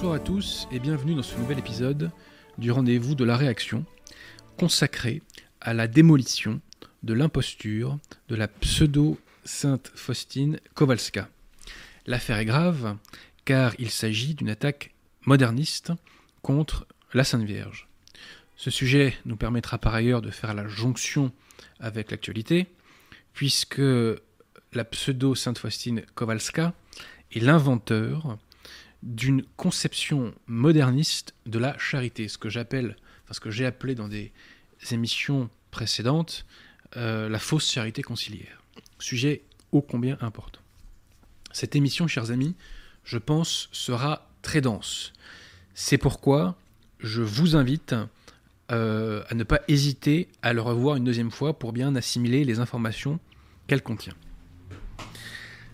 Bonsoir à tous et bienvenue dans ce nouvel épisode du rendez-vous de la réaction consacré à la démolition de l'imposture de la pseudo-sainte Faustine Kowalska. L'affaire est grave car il s'agit d'une attaque moderniste contre la Sainte Vierge. Ce sujet nous permettra par ailleurs de faire la jonction avec l'actualité puisque la pseudo-sainte Faustine Kowalska est l'inventeur d'une conception moderniste de la charité, ce que j'appelle, enfin ce que j'ai appelé dans des émissions précédentes, euh, la fausse charité conciliaire. Sujet ô combien important. Cette émission, chers amis, je pense, sera très dense. C'est pourquoi je vous invite euh, à ne pas hésiter à le revoir une deuxième fois pour bien assimiler les informations qu'elle contient.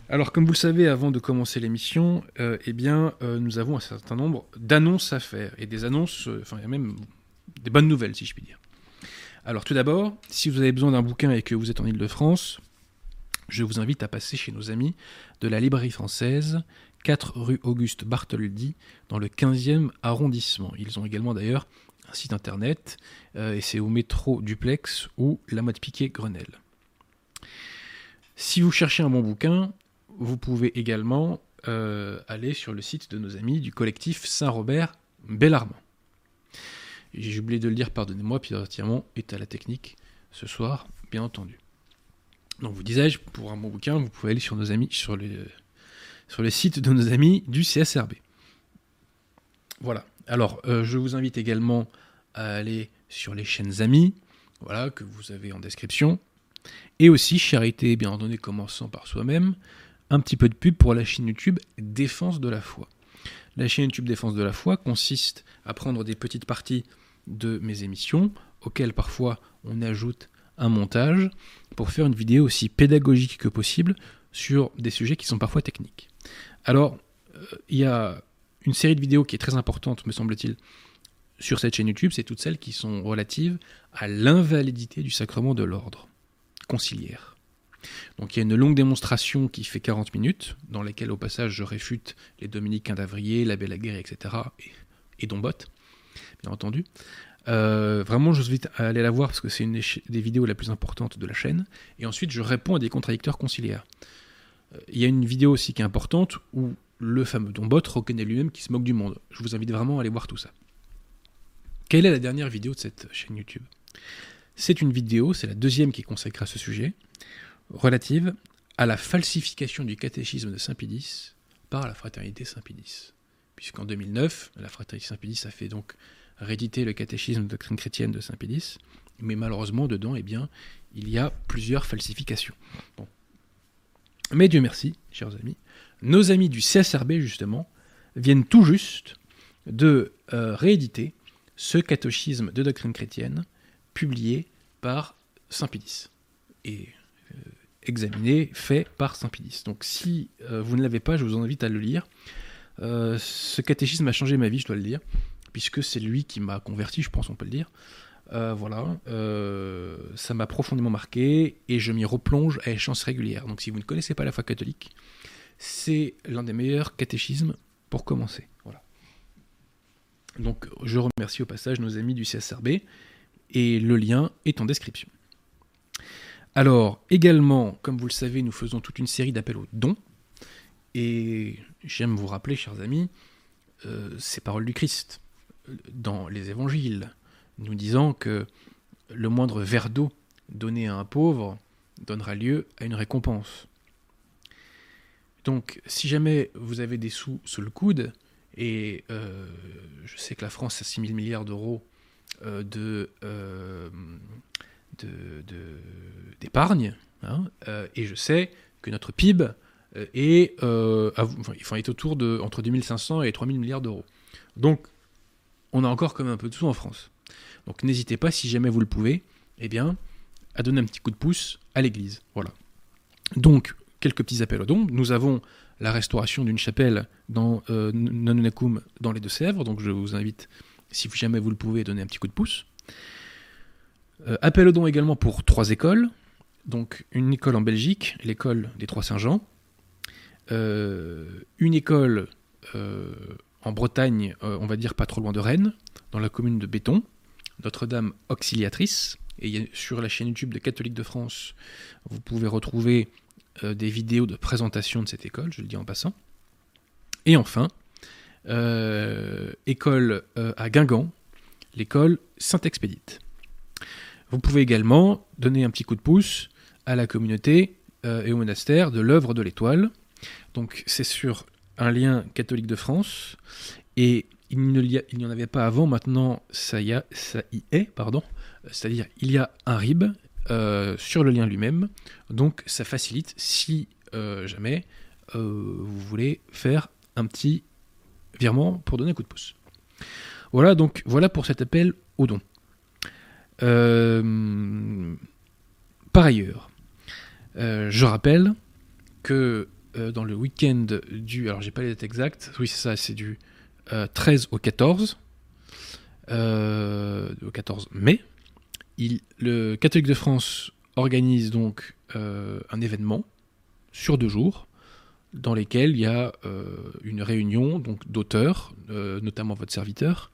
Alors, comme vous le savez, avant de commencer l'émission, euh, eh euh, nous avons un certain nombre d'annonces à faire et des annonces, euh, enfin, il y a même des bonnes nouvelles, si je puis dire. Alors, tout d'abord, si vous avez besoin d'un bouquin et que vous êtes en Ile-de-France, je vous invite à passer chez nos amis de la Librairie française, 4 rue Auguste Bartholdi, dans le 15e arrondissement. Ils ont également d'ailleurs un site internet, et c'est au métro Duplex ou la mode piquet Grenelle. Si vous cherchez un bon bouquin, vous pouvez également euh, aller sur le site de nos amis du collectif Saint-Robert Bellarmont. J'ai oublié de le dire, pardonnez-moi, Pierre Tirmont est à la technique ce soir, bien entendu. Donc vous disais-je, pour un bon bouquin, vous pouvez aller sur nos amis, sur le, sur site de nos amis du CSRB. Voilà. Alors, euh, je vous invite également à aller sur les chaînes amis, voilà, que vous avez en description. Et aussi, charité, bien entendu, commençant par soi-même, un petit peu de pub pour la chaîne YouTube Défense de la foi. La chaîne YouTube Défense de la foi consiste à prendre des petites parties de mes émissions, auxquelles parfois on ajoute un montage, pour faire une vidéo aussi pédagogique que possible sur des sujets qui sont parfois techniques. Alors, euh, il y a une série de vidéos qui est très importante, me semble-t-il, sur cette chaîne YouTube, c'est toutes celles qui sont relatives à l'invalidité du sacrement de l'ordre conciliaire. Donc il y a une longue démonstration qui fait 40 minutes, dans laquelle au passage je réfute les Dominicains d'Avrier, l'abbé Laguerre, etc. et, et Dombot, bien entendu. Euh, vraiment, je vous invite à aller la voir parce que c'est une des vidéos la plus importante de la chaîne. Et ensuite, je réponds à des contradicteurs conciliaires. Euh, il y a une vidéo aussi qui est importante où le fameux Dombot reconnaît lui-même qu'il se moque du monde. Je vous invite vraiment à aller voir tout ça. Quelle est la dernière vidéo de cette chaîne YouTube? C'est une vidéo, c'est la deuxième qui est consacrée à ce sujet, relative à la falsification du catéchisme de Saint-Pédis par la fraternité Saint-Pédis. Puisqu'en 2009, la fraternité Saint-Pédis a fait donc rééditer le catéchisme de doctrine chrétienne de Saint-Pédis, mais malheureusement, dedans, eh bien, il y a plusieurs falsifications. Bon. Mais Dieu merci, chers amis, nos amis du CSRB, justement, viennent tout juste de euh, rééditer ce catéchisme de doctrine chrétienne publié par Saint-Pédis. Et examiné, fait par Saint-Pédis. Donc si euh, vous ne l'avez pas, je vous invite à le lire. Euh, ce catéchisme a changé ma vie, je dois le dire, puisque c'est lui qui m'a converti, je pense on peut le dire. Euh, voilà, ça m'a profondément marqué et je m'y replonge à échéance régulière. Donc si vous ne connaissez pas la foi catholique, c'est l'un des meilleurs catéchismes pour commencer. Voilà. Donc je remercie au passage nos amis du CSRB et le lien est en description. Alors, également, comme vous le savez, nous faisons toute une série d'appels aux dons. Et j'aime vous rappeler, chers amis, euh, ces paroles du Christ dans les évangiles, nous disant que le moindre verre d'eau donné à un pauvre donnera lieu à une récompense. Donc, si jamais vous avez des sous sous le coude, et euh, je sais que la France a 6 000 milliards d'euros euh, de, d'épargne, de, hein, euh, et je sais que notre PIB euh, est, euh, est autour de entre 2500 et 3000 milliards d'euros. Donc, on a encore comme un peu de sous en France. Donc, n'hésitez pas, si jamais vous le pouvez, eh bien, à donner un petit coup de pouce à l'Église. Voilà. Donc, quelques petits appels aux dons. Nous avons la restauration d'une chapelle dans euh, dans les Deux-Sèvres. Donc, je vous invite, si jamais vous le pouvez, à donner un petit coup de pouce. Euh, appel aux dons également pour trois écoles. Donc une école en Belgique, l'école des Trois Saint-Jean. Euh, une école euh, en Bretagne, on va dire pas trop loin de Rennes, dans la commune de Béton, Notre-Dame Auxiliatrice. Et sur la chaîne YouTube de Catholique de France, vous pouvez retrouver des vidéos de présentation de cette école, je le dis en passant. Et enfin, école à Guingamp, l'école Saint-Expédite. Vous pouvez également donner un petit coup de pouce à la communauté euh, et au monastère de l'œuvre de l'étoile. Donc c'est sur un lien catholique de France et il n'y en avait pas avant, maintenant ça y, est, pardon. C'est-à-dire il y a un RIB euh, sur le lien lui-même, donc ça facilite si euh, jamais vous voulez faire un petit virement pour donner un coup de pouce. Voilà donc voilà pour cet appel au don. Euh, par ailleurs, euh, je rappelle que euh, dans le week-end du. Alors, j'ai pas les dates exactes. Oui, c'est ça, c'est du 13 au 14. au 14 mai. Le Catholique de France organise donc un événement sur deux jours dans lesquels il y a une réunion donc d'auteurs, notamment votre serviteur,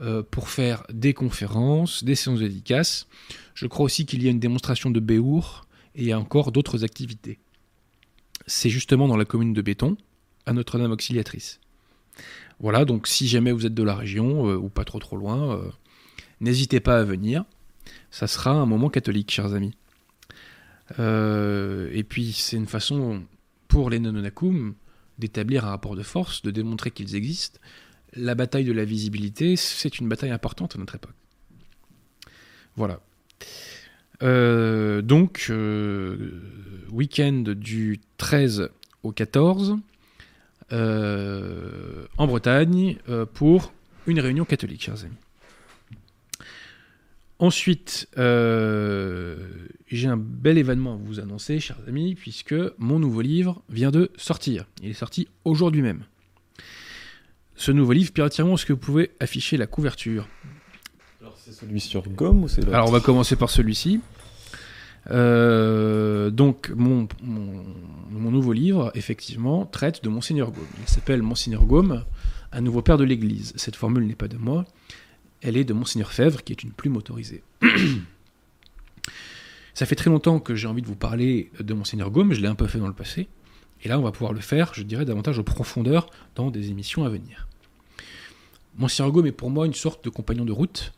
euh, pour faire des conférences, des séances dédicaces. Je crois aussi qu'il y a une démonstration de Béour et encore d'autres activités. C'est justement dans la commune de Béton, à Notre-Dame Auxiliatrice. Voilà, donc si jamais vous êtes de la région euh, ou pas trop trop loin, euh, n'hésitez pas à venir. Ça sera un moment catholique, chers amis. et puis c'est une façon pour les Nononacum d'établir un rapport de force, de démontrer qu'ils existent, la bataille de la visibilité, c'est une bataille importante à notre époque. Voilà. Euh, donc, euh, week-end du 13 au 14 euh, en Bretagne pour une réunion catholique, chers amis. Ensuite, j'ai un bel événement à vous annoncer, chers amis, puisque mon nouveau livre vient de sortir. Il est sorti aujourd'hui même ce nouveau livre. Pierre est-ce que vous pouvez afficher la couverture Alors, c'est celui sur gomme ou c'est Alors, on va commencer par celui-ci. Euh, donc, mon, mon, nouveau livre, effectivement, traite de Monseigneur Gaume. Il s'appelle Monseigneur Gaume, un nouveau père de l'Église. Cette formule n'est pas de moi, elle est de Monseigneur Fèvre, qui est une plume autorisée. Ça fait très longtemps que j'ai envie de vous parler de Monseigneur Gaume, je l'ai un peu fait dans le passé. Et là, on va pouvoir le faire, je dirais, davantage en profondeur dans des émissions à venir. Mon Gaume est pour moi une sorte de compagnon de route,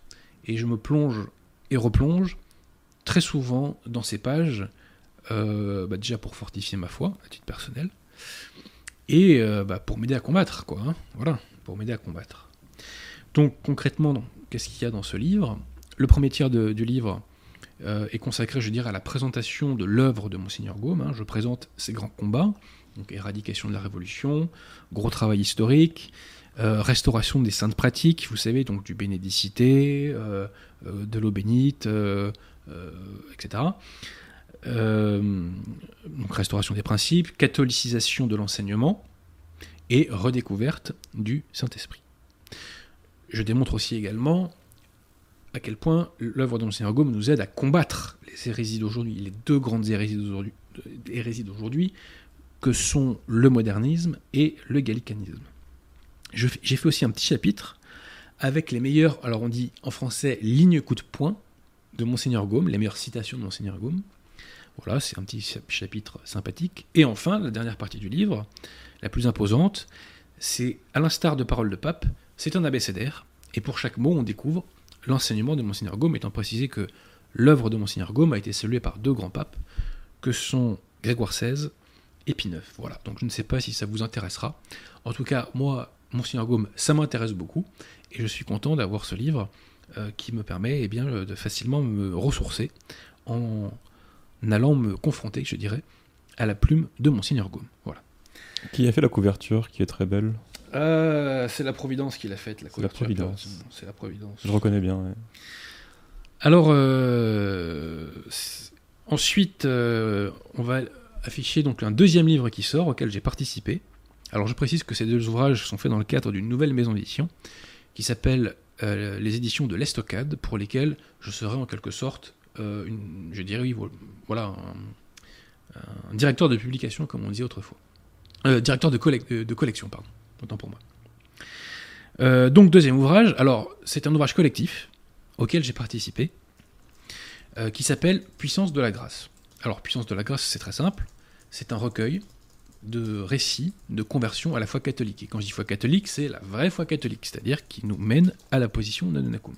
et je me plonge et replonge très souvent dans ces pages, euh, bah, déjà pour fortifier ma foi, à titre personnel, et euh, bah, pour m'aider à combattre, quoi. Hein. voilà, pour m'aider à combattre. Donc concrètement, qu'est-ce qu'il y a dans ce livre? Le premier tiers du livre euh, est consacré, je dirais, à la présentation de l'œuvre de Monseigneur Gaume. Hein. Je présente ses grands combats, donc éradication de la Révolution, gros travail historique, euh, restauration des saintes pratiques, vous savez, donc du bénédicité, euh, de l'eau bénite, etc. donc restauration des principes, catholicisation de l'enseignement et redécouverte du Saint-Esprit. Je démontre aussi également à quel point l'œuvre de Monseigneur Gaume nous aide à combattre les hérésies d'aujourd'hui, les deux grandes hérésies d'aujourd'hui, que sont le modernisme et le gallicanisme. J'ai fait aussi un petit chapitre avec les meilleures, alors on dit en français, lignes coup de poing de Monseigneur Gaume, les meilleures citations de Monseigneur Gaume. Voilà, c'est un petit chapitre sympathique. Et enfin, la dernière partie du livre, la plus imposante, c'est à l'instar de Paroles de Pape, c'est un abécédaire. Et pour chaque mot, on découvre l'enseignement de Monseigneur Gaume, étant précisé que l'œuvre de Monseigneur Gaume a été saluée par deux grands papes, que sont Grégoire XVI et Pie IX. Voilà, donc je ne sais pas si ça vous intéressera. En tout cas, moi, Monseigneur Gaume, ça m'intéresse beaucoup, et je suis content d'avoir ce livre euh, qui me permet eh bien, de facilement me ressourcer en allant me confronter, je dirais, à la plume de Monseigneur Gaume. Voilà. Qui a fait la couverture, qui est très belle euh, c'est la Providence qui l'a faite, la Providence. C'est la Providence. Je reconnais bien. Alors, euh, ensuite, on va afficher donc un deuxième livre qui sort, auquel j'ai participé. Alors, je précise que ces deux ouvrages sont faits dans le cadre d'une nouvelle maison d'édition qui s'appelle les éditions de l'Estocade, pour lesquelles je serai en quelque sorte, une, je dirais oui, voilà, un, directeur de publication, comme on disait autrefois. directeur de, collection, pardon autant pour moi. Euh, donc deuxième ouvrage, alors c'est un ouvrage collectif auquel j'ai participé, euh, qui s'appelle Puissance de la grâce. Alors Puissance de la grâce, c'est très simple, c'est un recueil de récits de conversion à la foi catholique. Et quand je dis foi catholique, c'est la vraie foi catholique, c'est-à-dire qui nous mène à la position d'Anunnakun.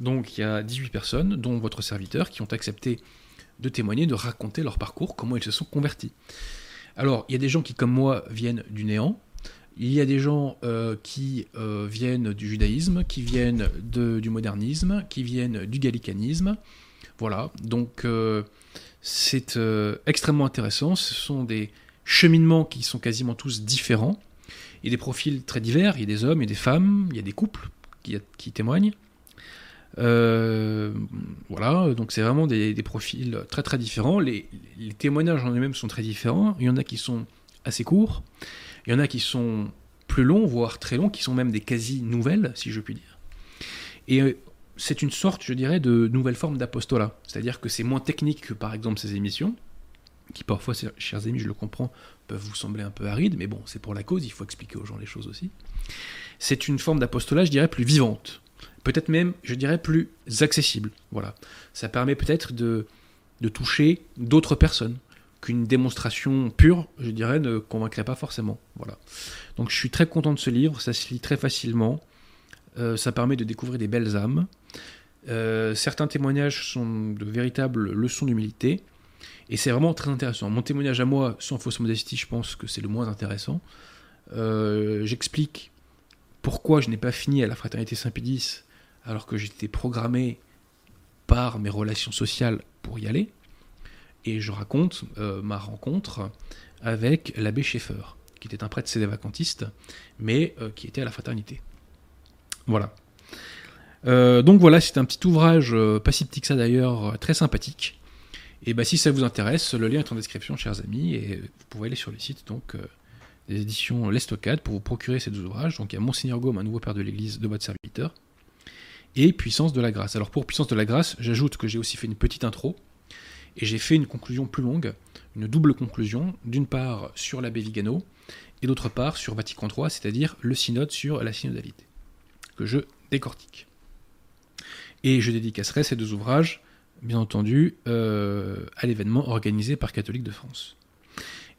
Donc il y a 18 personnes, dont votre serviteur, qui ont accepté de témoigner, de raconter leur parcours, comment ils se sont convertis. Alors, il y a des gens qui, comme moi, viennent du néant. Il y a des gens euh, qui euh, viennent du judaïsme, qui viennent de- du modernisme, qui viennent du gallicanisme. Voilà, donc euh, c'est extrêmement intéressant. Ce sont des cheminements qui sont quasiment tous différents. Il y a des profils très divers, il y a des hommes et des femmes, il y a des couples qui, témoignent. Euh, voilà, donc c'est vraiment des, des profils très très différents. Les, les témoignages en eux-mêmes sont très différents. Il y en a qui sont assez courts, il y en a qui sont plus longs, voire très longs, qui sont même des quasi-nouvelles, si je puis dire. Et euh, c'est une sorte, je dirais, de nouvelle forme d'apostolat. C'est-à-dire que c'est moins technique que par exemple ces émissions, qui parfois, chers amis, je le comprends, peuvent vous sembler un peu arides, mais bon, c'est pour la cause, il faut expliquer aux gens les choses aussi. C'est une forme d'apostolat, je dirais, plus vivante peut-être même, je dirais, plus accessible. Voilà. Ça permet peut-être de, de toucher d'autres personnes qu'une démonstration pure, je dirais, ne convaincrait pas forcément. Voilà. Donc je suis très content de ce livre, ça se lit très facilement, euh, ça permet de découvrir des belles âmes. Euh, certains témoignages sont de véritables leçons d'humilité, et c'est vraiment très intéressant. Mon témoignage à moi, sans fausse modestie, je pense que c'est le moins intéressant. Euh, J'explique pourquoi je n'ai pas fini à la fraternité Saint-Pédis alors que j'étais programmé par mes relations sociales pour y aller. Et je raconte euh, ma rencontre avec l'abbé Schaeffer, qui était un prêtre sédévacantiste, mais euh, qui était à la fraternité. Voilà. Donc voilà, c'est un petit ouvrage, pas si petit que ça d'ailleurs, très sympathique. Et bah, si ça vous intéresse, le lien est en description, chers amis, et vous pouvez aller sur le site donc, des éditions L'Estocade pour vous procurer ces deux ouvrages. Donc il y a Monseigneur Gaume, un nouveau père de l'Église de votre serviteur, et Puissance de la grâce. Alors pour Puissance de la grâce, j'ajoute que j'ai aussi fait une petite intro, et j'ai fait une conclusion plus longue, une double conclusion, d'une part sur l'abbé Vigano, et d'autre part sur Vatican III, c'est-à-dire le synode sur la synodalité, que je décortique. Et je dédicacerai ces deux ouvrages, bien entendu, euh, à l'événement organisé par Catholique de France.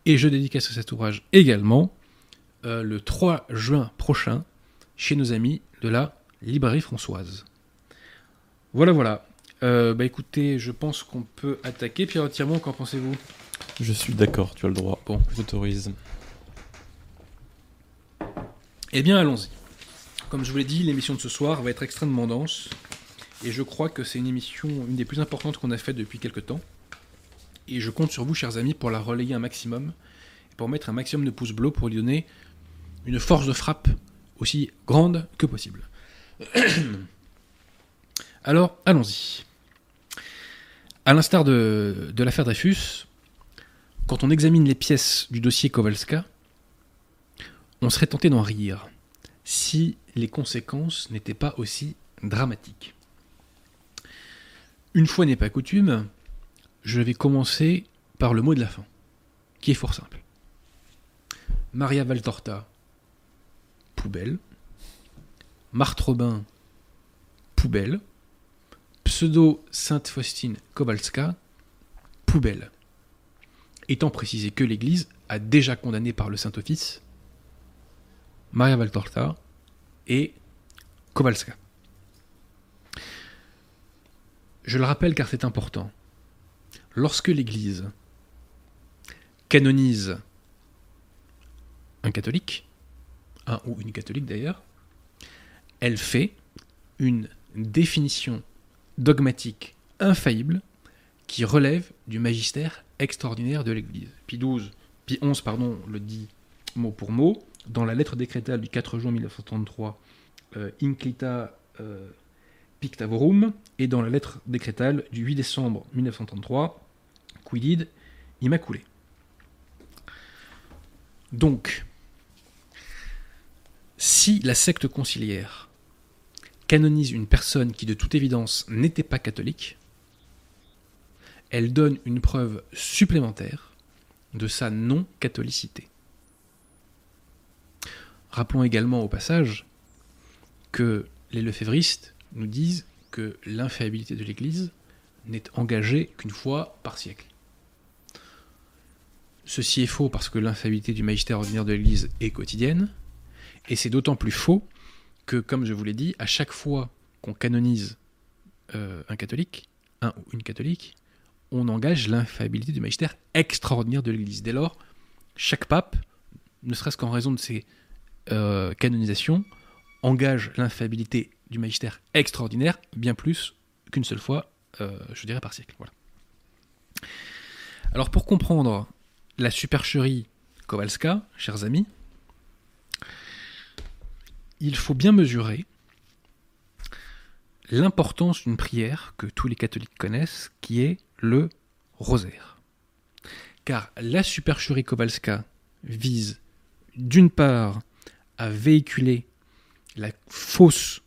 Et je dédicace cet ouvrage également euh, le 3 juin prochain chez nos amis de la Librairie Françoise. Voilà, voilà. Euh, bah écoutez, je pense qu'on peut attaquer. Pierre qu'en pensez-vous? Je suis d'accord, tu as le droit. Bon, j'autorise. Eh bien, allons-y. Comme je vous l'ai dit, l'émission de ce soir va être extrêmement dense. Et je crois que c'est une émission, une des plus importantes qu'on a faites depuis quelques temps. Et je compte sur vous, chers amis, pour la relayer un maximum. Et pour mettre un maximum de pouces bleus pour lui donner une force de frappe aussi grande que possible. Alors, allons-y. À l'instar de, de l'affaire Dreyfus, quand on examine les pièces du dossier Kowalska, on serait tenté d'en rire si les conséquences n'étaient pas aussi dramatiques. Une fois n'est pas coutume, je vais commencer par le mot de la fin, qui est fort simple. Maria Valtorta, poubelle. Marthe Robin, poubelle. Pseudo Sainte Faustine Kowalska, poubelle. Étant précisé que l'Église a déjà condamné par le Saint-Office Maria Valtorta et Kowalska. Je le rappelle car c'est important. Lorsque l'Église canonise un catholique, un ou une catholique d'ailleurs, elle fait une définition dogmatique infaillible qui relève du magistère extraordinaire de l'Église. Pie 12, Pie 11 pardon, le dit mot pour mot dans la lettre décrétale du 4 juin 1933 euh, Inclita euh, Pictavorum et dans la lettre décrétale du 8 décembre 1933 Quidid Immaculé. Donc, si la secte conciliaire canonise une personne qui de toute évidence n'était pas catholique, elle donne une preuve supplémentaire de sa non-catholicité. Rappelons également au passage que les lefévristes nous disent que l'infaillibilité de l'Église n'est engagée qu'une fois par siècle. Ceci est faux parce que l'infaillibilité du magistère ordinaire de l'Église est quotidienne, et c'est d'autant plus faux que, comme je vous l'ai dit, à chaque fois qu'on canonise euh, un catholique, un ou une catholique, on engage l'infaillibilité du magistère extraordinaire de l'Église. Dès lors, chaque pape, ne serait-ce qu'en raison de ses euh, canonisations, engage l'infaillibilité du magistère extraordinaire bien plus qu'une seule fois, euh, je dirais par siècle. Voilà. Alors pour comprendre la supercherie Kowalska, chers amis, il faut bien mesurer l'importance d'une prière que tous les catholiques connaissent, qui est le rosaire. Car la supercherie Kowalska vise d'une part à véhiculer la fausse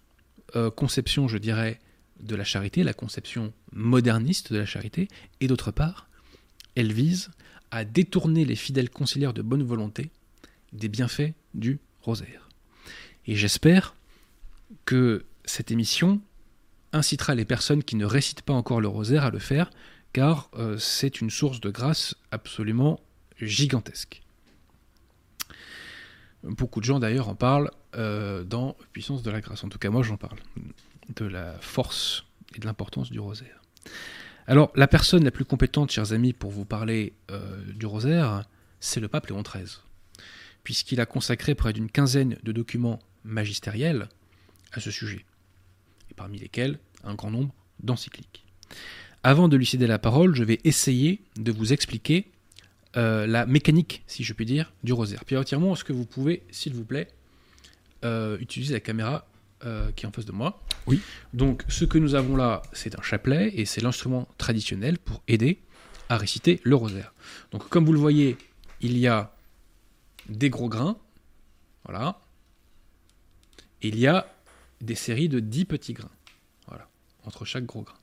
euh, conception, je dirais, de la charité, la conception moderniste de la charité, et d'autre part, elle vise à détourner les fidèles conciliaires de bonne volonté des bienfaits du rosaire. Et j'espère que cette émission incitera les personnes qui ne récitent pas encore le rosaire à le faire, car euh, c'est une source de grâce absolument gigantesque. Beaucoup de gens d'ailleurs en parlent euh, dans Puissance de la grâce. En tout cas, moi j'en parle. De la force et de l'importance du rosaire. Alors, la personne la plus compétente, chers amis, pour vous parler euh, du rosaire, c'est le pape Léon XIII. Puisqu'il a consacré près d'une quinzaine de documents magistériels à ce sujet. Et parmi lesquels, un grand nombre d'encycliques. Avant de lui céder la parole, je vais essayer de vous expliquer euh, la mécanique, si je puis dire, du rosaire. Pierre Tiremont, est-ce que vous pouvez, s'il vous plaît, euh, utiliser la caméra euh, qui est en face de moi Oui. Donc, ce que nous avons là, c'est un chapelet et c'est l'instrument traditionnel pour aider à réciter le rosaire. Donc, comme vous le voyez, il y a des gros grains, voilà. il y a des séries de 10 petits grains, voilà, entre chaque gros grain.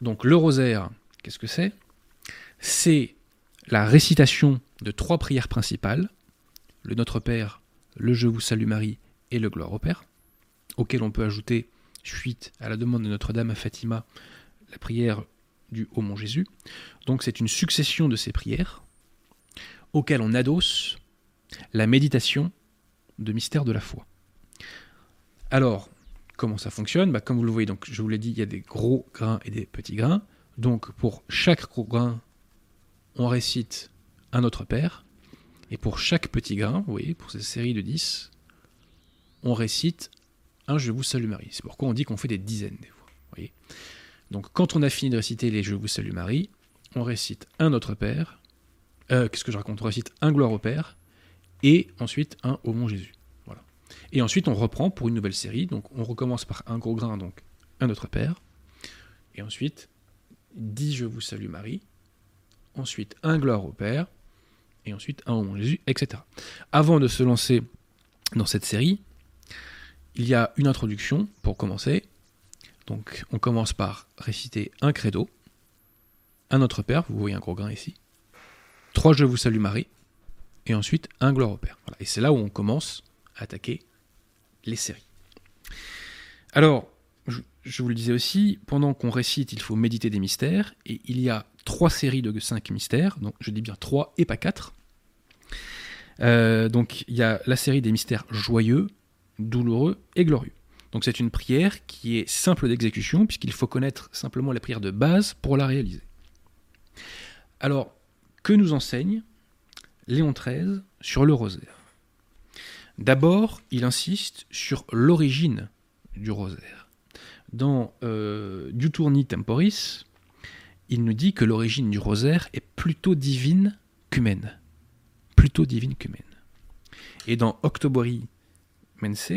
Donc, le rosaire, qu'est-ce que c'est? C'est la récitation de trois prières principales, le Notre Père, le Je vous salue Marie et le Gloire au Père, auquel on peut ajouter, suite à la demande de Notre-Dame à Fatima, la prière du Ô mon Jésus. Donc c'est une succession de ces prières auxquelles on adosse la méditation de mystère de la foi. Alors, comment ça fonctionne? Bah, Comme vous le voyez, donc, je vous l'ai dit, il y a des gros grains et des petits grains. Donc pour chaque gros grain, on récite un Notre Père, et pour chaque petit grain, vous voyez, pour cette série de 10, on récite un Je vous salue Marie. C'est pourquoi on dit qu'on fait des dizaines des fois. Voyez Donc quand on a fini de réciter les Je vous salue Marie, on récite un Notre Père, euh, qu'est-ce que je raconte? On récite un Gloire au Père, et ensuite un Au mon Jésus. Voilà. Et ensuite on reprend pour une nouvelle série, donc on recommence par un gros grain, donc un Notre Père, et ensuite 10 Je vous salue Marie, ensuite un gloire au Père, et ensuite un mon Jésus, etc. Avant de se lancer dans cette série, il y a une introduction pour commencer. Donc on commence par réciter un credo, un Notre Père, vous voyez un gros grain ici, trois Je vous salue Marie, et ensuite un gloire au Père. Et c'est là où on commence à attaquer les séries. Alors, je vous le disais aussi, pendant qu'on récite, il faut méditer des mystères, et il y a trois séries de cinq mystères, donc je dis bien trois et pas quatre. Euh, donc il y a la série des mystères joyeux, douloureux et glorieux. Donc c'est une prière qui est simple d'exécution, puisqu'il faut connaître simplement la prière de base pour la réaliser. Alors, que nous enseigne Léon XIII sur le rosaire? D'abord, il insiste sur l'origine du rosaire. Dans euh, Diuturni Temporis, il nous dit que l'origine du rosaire est plutôt divine qu'humaine. Plutôt divine qu'humaine. Et dans Octobori Mense,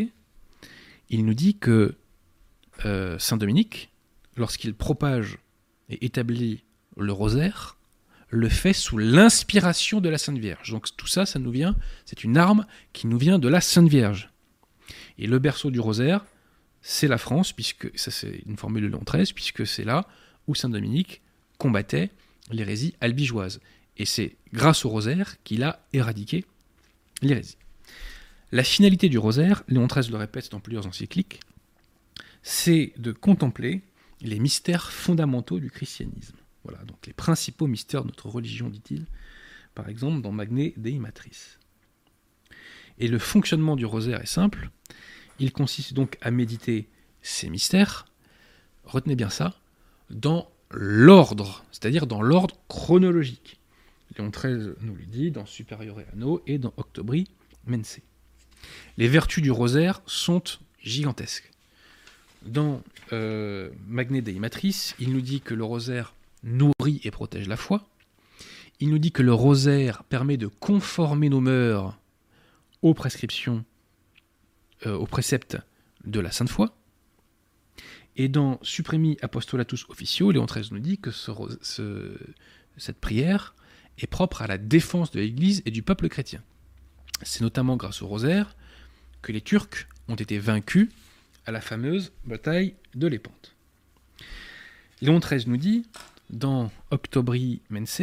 il nous dit que euh, Saint Dominique, lorsqu'il propage et établit le rosaire, le fait sous l'inspiration de la Sainte Vierge. Donc tout ça, ça nous vient, c'est une arme qui nous vient de la Sainte Vierge. Et le berceau du rosaire, c'est la France, puisque ça c'est une formule de Léon XIII, puisque c'est là où Saint Dominique combattait l'hérésie albigeoise. Et c'est grâce au rosaire qu'il a éradiqué l'hérésie. La finalité du rosaire, Léon XIII le répète dans plusieurs encycliques, c'est de contempler les mystères fondamentaux du christianisme. Voilà, donc les principaux mystères de notre religion, dit-il, par exemple dans Magné Dei Matris. Et le fonctionnement du rosaire est simple. Il consiste donc à méditer ces mystères, retenez bien ça, dans l'ordre, c'est-à-dire dans l'ordre chronologique. Léon XIII nous le dit dans Superiore Anno et dans Octobri Mense. Les vertus du rosaire sont gigantesques. Dans euh, Dei il nous dit que le rosaire nourrit et protège la foi. Il nous dit que le rosaire permet de conformer nos mœurs aux prescriptions, euh, aux préceptes de la Sainte Foi. Et dans Supremi Apostolatus Officio, Léon XIII nous dit que cette prière est propre à la défense de l'Église et du peuple chrétien. C'est notamment grâce au rosaire que les Turcs ont été vaincus à la fameuse bataille de Lépante. Léon XIII nous dit, dans Octobri Mense,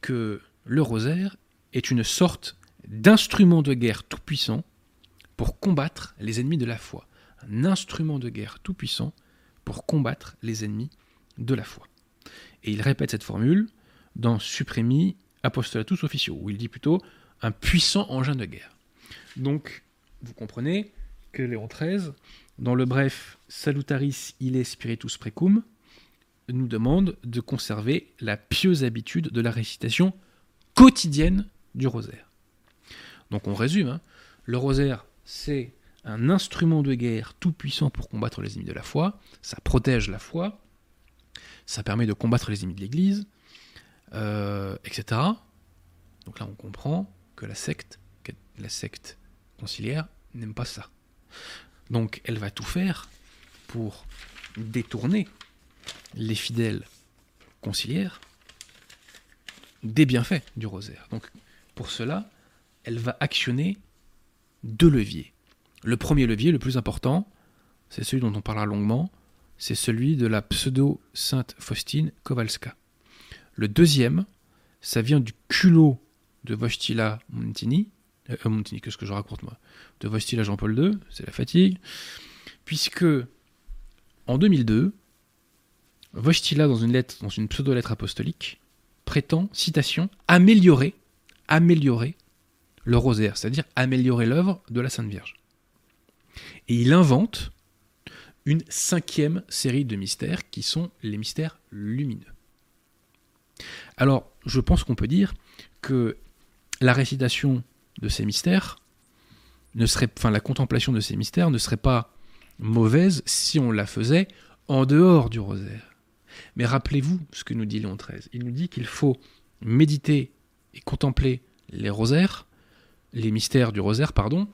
que le rosaire est une sorte d'instrument de guerre tout-puissant pour combattre les ennemis de la foi. Un instrument de guerre tout-puissant pour combattre les ennemis de la foi. Et il répète cette formule dans Supremi Apostolatus Officio, où il dit plutôt un puissant engin de guerre. Donc, vous comprenez que Léon XIII, dans le bref Salutaris ille spiritus precum, nous demande de conserver la pieuse habitude de la récitation quotidienne du rosaire. Donc on résume, hein. le rosaire, c'est un instrument de guerre tout puissant pour combattre les ennemis de la foi, ça protège la foi, ça permet de combattre les ennemis de l'Église, euh, etc. Donc là, on comprend que la secte, la secte conciliaire, n'aime pas ça. Donc, elle va tout faire pour détourner les fidèles conciliaires des bienfaits du rosaire. Donc, pour cela, elle va actionner deux leviers. Le premier levier, le plus important, c'est celui dont on parlera longuement, c'est celui de la pseudo-sainte Faustine Kowalska. Le deuxième, ça vient du culot de Vostila Montini, euh, Montini, qu'est-ce que je raconte moi? De Vostila Jean-Paul II, c'est la fatigue, puisque en 2002, Vostila, dans une lettre, dans une pseudo-lettre apostolique, prétend, citation, améliorer, améliorer le rosaire, c'est-à-dire améliorer l'œuvre de la Sainte Vierge. Et il invente une cinquième série de mystères qui sont les mystères lumineux. Alors, je pense qu'on peut dire que la récitation de ces mystères ne serait, enfin la contemplation de ces mystères ne serait pas mauvaise si on la faisait en dehors du rosaire. Mais rappelez-vous ce que nous dit Léon XIII. Il nous dit qu'il faut méditer et contempler les rosaires, les mystères du rosaire, pardon,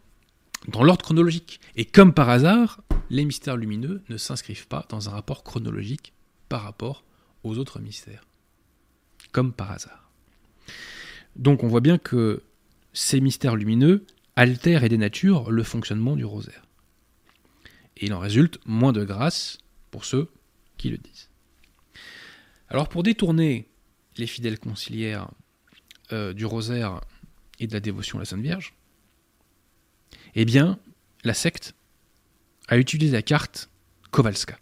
dans l'ordre chronologique. Et comme par hasard, les mystères lumineux ne s'inscrivent pas dans un rapport chronologique par rapport aux autres mystères comme par hasard. Donc on voit bien que ces mystères lumineux altèrent et dénaturent le fonctionnement du rosaire. Et il en résulte moins de grâce pour ceux qui le disent. Alors pour détourner les fidèles conciliaires euh, du rosaire et de la dévotion à la Sainte Vierge, eh bien, la secte a utilisé la carte Kowalska.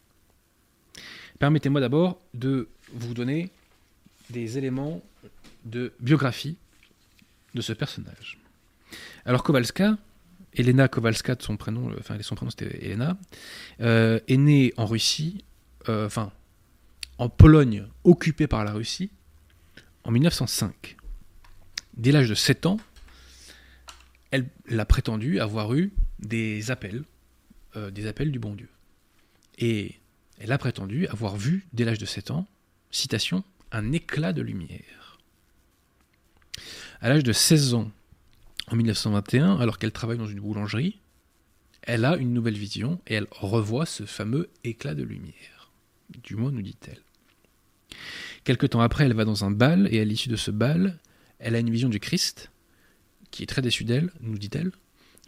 Permettez-moi d'abord de vous donner des éléments de biographie de ce personnage. Alors Kowalska, Elena Kowalska de son prénom, euh, enfin son prénom c'était Elena, euh, est née en Russie, euh, enfin en Pologne occupée par la Russie, en 1905. Dès l'âge de 7 ans, elle, a prétendu avoir eu des appels, des appels du bon Dieu. Et elle a prétendu avoir vu, dès l'âge de 7 ans, citation, un éclat de lumière. À l'âge de 16 ans, en 1921, alors qu'elle travaille dans une boulangerie, elle a une nouvelle vision et elle revoit ce fameux éclat de lumière. Du moins, nous dit-elle. Quelque temps après, elle va dans un bal et à l'issue de ce bal, elle a une vision du Christ qui est très déçu d'elle, nous dit-elle,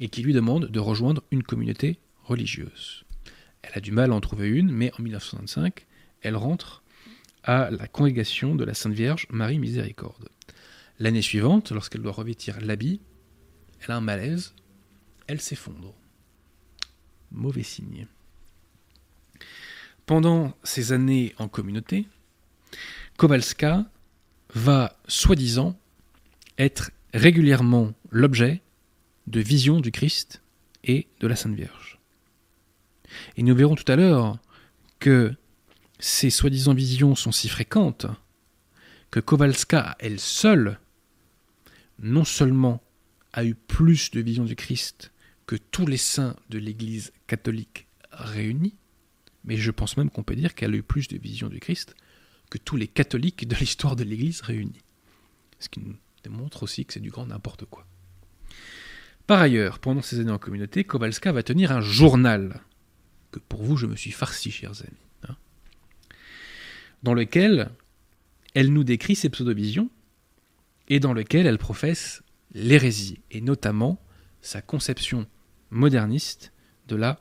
et qui lui demande de rejoindre une communauté religieuse. Elle a du mal à en trouver une, mais en 1925, elle rentre à la congrégation de la Sainte Vierge Marie Miséricorde. L'année suivante, lorsqu'elle doit revêtir l'habit, elle a un malaise, elle s'effondre. Mauvais signe. Pendant ces années en communauté, Kowalska va, soi-disant, être régulièrement l'objet de visions du Christ et de la Sainte Vierge. Et nous verrons tout à l'heure que ces soi-disant visions sont si fréquentes que Kowalska, elle seule, non seulement a eu plus de visions du Christ que tous les saints de l'Église catholique réunis, mais je pense même qu'on peut dire qu'elle a eu plus de visions du Christ que tous les catholiques de l'histoire de l'Église réunis. Démontre aussi que c'est du grand n'importe quoi. Par ailleurs, pendant ces années en communauté, Kowalska va tenir un journal, que pour vous je me suis farci, chers amis, hein, dans lequel elle nous décrit ses pseudo-visions et dans lequel elle professe l'hérésie, et notamment sa conception moderniste de la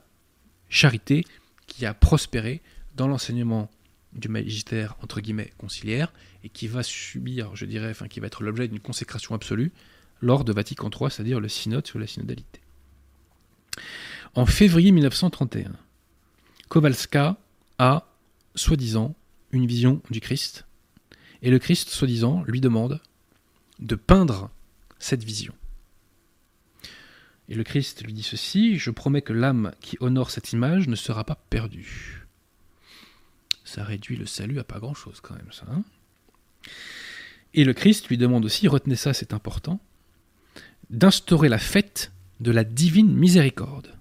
charité qui a prospéré dans l'enseignement du magistère entre guillemets conciliaire et qui va subir, je dirais, enfin qui va être l'objet d'une consécration absolue lors de Vatican III, c'est-à-dire le synode sur la synodalité. En février 1931, Kowalska a, soi-disant, une vision du Christ, et le Christ, soi-disant, lui demande de peindre cette vision. Et le Christ lui dit ceci, je promets que l'âme qui honore cette image ne sera pas perdue. Ça réduit le salut à pas grand-chose quand même, ça. Hein et le Christ lui demande aussi, retenez ça, c'est important, d'instaurer la fête de la divine miséricorde.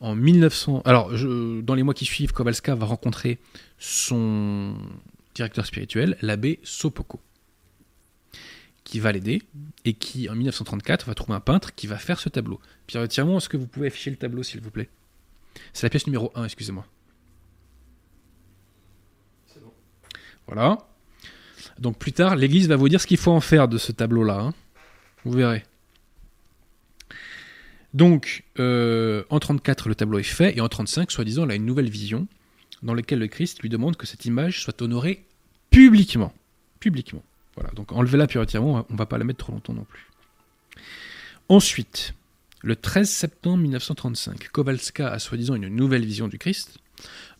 En 1900, alors dans les mois qui suivent, Kowalska va rencontrer son directeur spirituel, l'abbé Sopoko, qui va l'aider et qui, en 1934, va trouver un peintre qui va faire ce tableau. Pierre Tiremont, est-ce que vous pouvez afficher le tableau, s'il vous plaît? C'est la pièce numéro 1, excusez-moi. Bon. Voilà. Donc plus tard, l'Église va vous dire ce qu'il faut en faire de ce tableau-là. Hein. Vous verrez. Donc, euh, en 34, le tableau est fait, et en 35, soi-disant, il a une nouvelle vision, dans laquelle le Christ lui demande que cette image soit honorée publiquement. Publiquement. Voilà, donc enlevez-la puritairement, on ne va pas la mettre trop longtemps non plus. Ensuite, le 13 septembre 1935, Kowalska a soi-disant une nouvelle vision du Christ,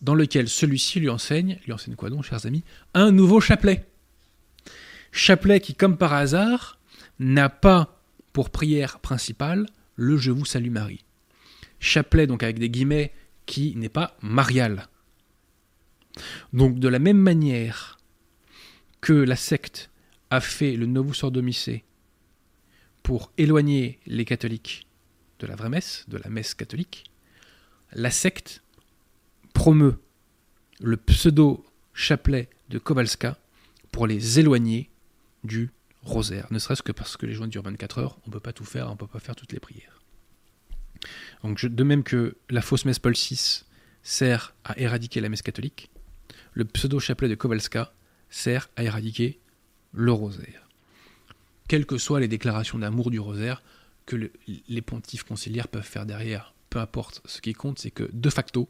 dans lequel celui-ci lui enseigne, lui enseigne quoi donc, chers amis? Un nouveau chapelet. Chapelet qui, comme par hasard, n'a pas pour prière principale le Je vous salue Marie. Chapelet, donc avec des guillemets, qui n'est pas marial. Donc de la même manière que la secte a fait le Novus Ordomicé pour éloigner les catholiques de la vraie messe, de la messe catholique, la secte promeut le pseudo-chapelet de Kowalska pour les éloigner du rosaire, ne serait-ce que parce que les joints durent 24 heures, on ne peut pas tout faire, on ne peut pas faire toutes les prières. Donc de même que la fausse messe Paul VI sert à éradiquer la messe catholique, le pseudo-chapelet de Kowalska sert à éradiquer le rosaire. Quelles que soient les déclarations d'amour du rosaire que les pontifes conciliaires peuvent faire derrière, peu importe, ce qui compte c'est que de facto,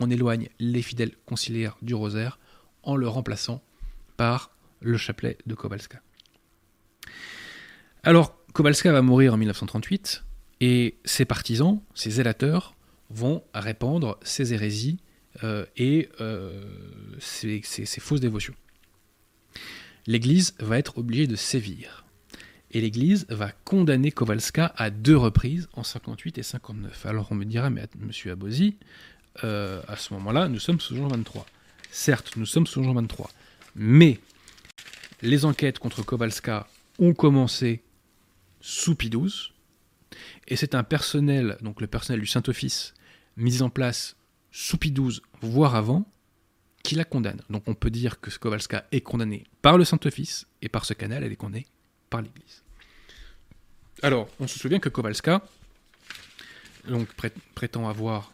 on éloigne les fidèles conciliaires du rosaire en le remplaçant par le chapelet de Kowalska. Alors, Kowalska va mourir en 1938 et ses partisans, ses zélateurs, vont répandre ses hérésies euh, et ses, euh, fausses dévotions. L'Église va être obligée de sévir. Et l'Église va condamner Kowalska à deux reprises, en 58 et 59. Alors on me dira, mais monsieur Abosi, euh, à ce moment-là, nous sommes sous Jean 23. Certes, nous sommes sous Jean 23. Mais les enquêtes contre Kowalska ont commencé sous Pie XII, et c'est un personnel, donc le personnel du Saint-Office, mis en place sous Pie XII, voire avant, qui la condamne. Donc on peut dire que Kowalska est condamné par le Saint-Office, et par ce canal, elle est condamnée par l'Église. Alors, on se souvient que Kowalska donc, prétend avoir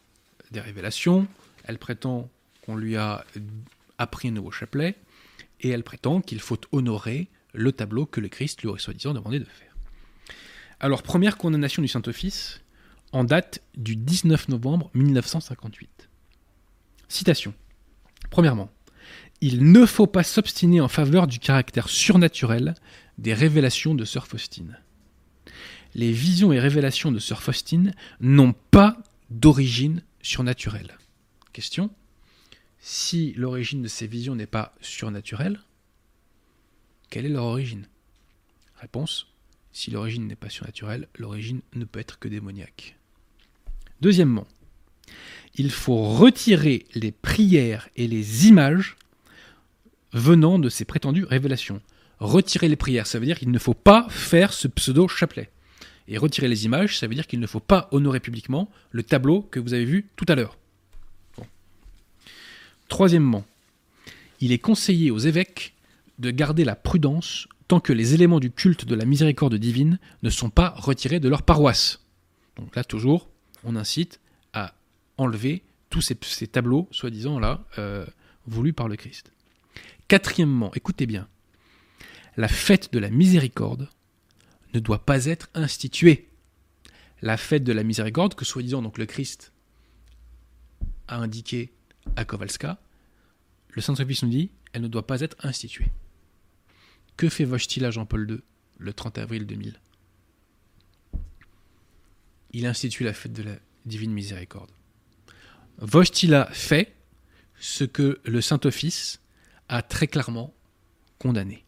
des révélations, elle prétend qu'on lui a appris un nouveau chapelet, et elle prétend qu'il faut honorer le tableau que le Christ lui aurait soi-disant demandé de faire. Alors, première condamnation du Saint-Office, en date du 19 novembre 1958. Citation. Premièrement, il ne faut pas s'obstiner en faveur du caractère surnaturel des révélations de Sœur Faustine. les visions et révélations de Sir Faustin n'ont pas d'origine surnaturelle. Question si l'origine de ces visions n'est pas surnaturelle, quelle est leur origine? Réponse si l'origine n'est pas surnaturelle, l'origine ne peut être que démoniaque. Deuxièmement, il faut retirer les prières et les images venant de ces prétendues révélations. Retirer les prières, ça veut dire qu'il ne faut pas faire ce pseudo-chapelet. Et retirer les images, ça veut dire qu'il ne faut pas honorer publiquement le tableau que vous avez vu tout à l'heure. Troisièmement, il est conseillé aux évêques de garder la prudence tant que les éléments du culte de la miséricorde divine ne sont pas retirés de leur paroisse. Donc là, toujours, on incite à enlever tous ces, tableaux, soi-disant là, euh, voulus par le Christ. Quatrièmement, écoutez bien, la fête de la miséricorde ne doit pas être instituée. La fête de la miséricorde, que soi-disant donc le Christ a indiqué à Kowalska, le Saint-Office nous dit, elle ne doit pas être instituée. Que fait Wojtyla Jean-Paul II le 30 avril 2000 Il institue la fête de la divine miséricorde. Wojtyla fait ce que le Saint-Office a très clairement condamné.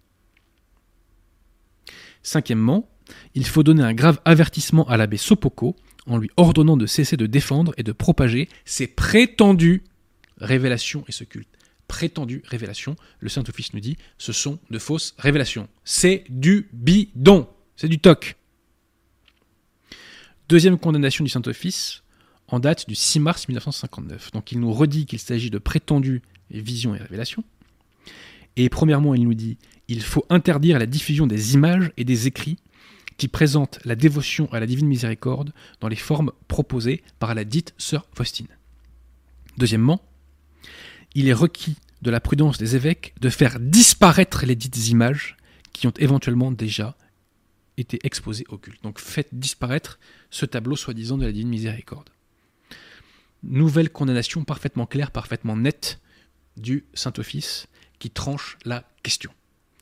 Cinquièmement, il faut donner un grave avertissement à l'abbé Sopoko en lui ordonnant de cesser de défendre et de propager ses prétendues révélations et ce culte. Prétendues révélations, le Saint-Office nous dit, ce sont de fausses révélations. C'est du bidon, c'est du toc. Deuxième condamnation du Saint-Office, en date du 6 mars 1959. Donc il nous redit qu'il s'agit de prétendues visions et révélations. Et premièrement, il nous dit il faut interdire la diffusion des images et des écrits qui présentent la dévotion à la divine miséricorde dans les formes proposées par la dite sœur Faustine. Deuxièmement, il est requis de la prudence des évêques de faire disparaître les dites images qui ont éventuellement déjà été exposées au culte. Donc faites disparaître ce tableau soi-disant de la divine miséricorde. Nouvelle condamnation parfaitement claire, parfaitement nette du Saint-Office qui tranche la question.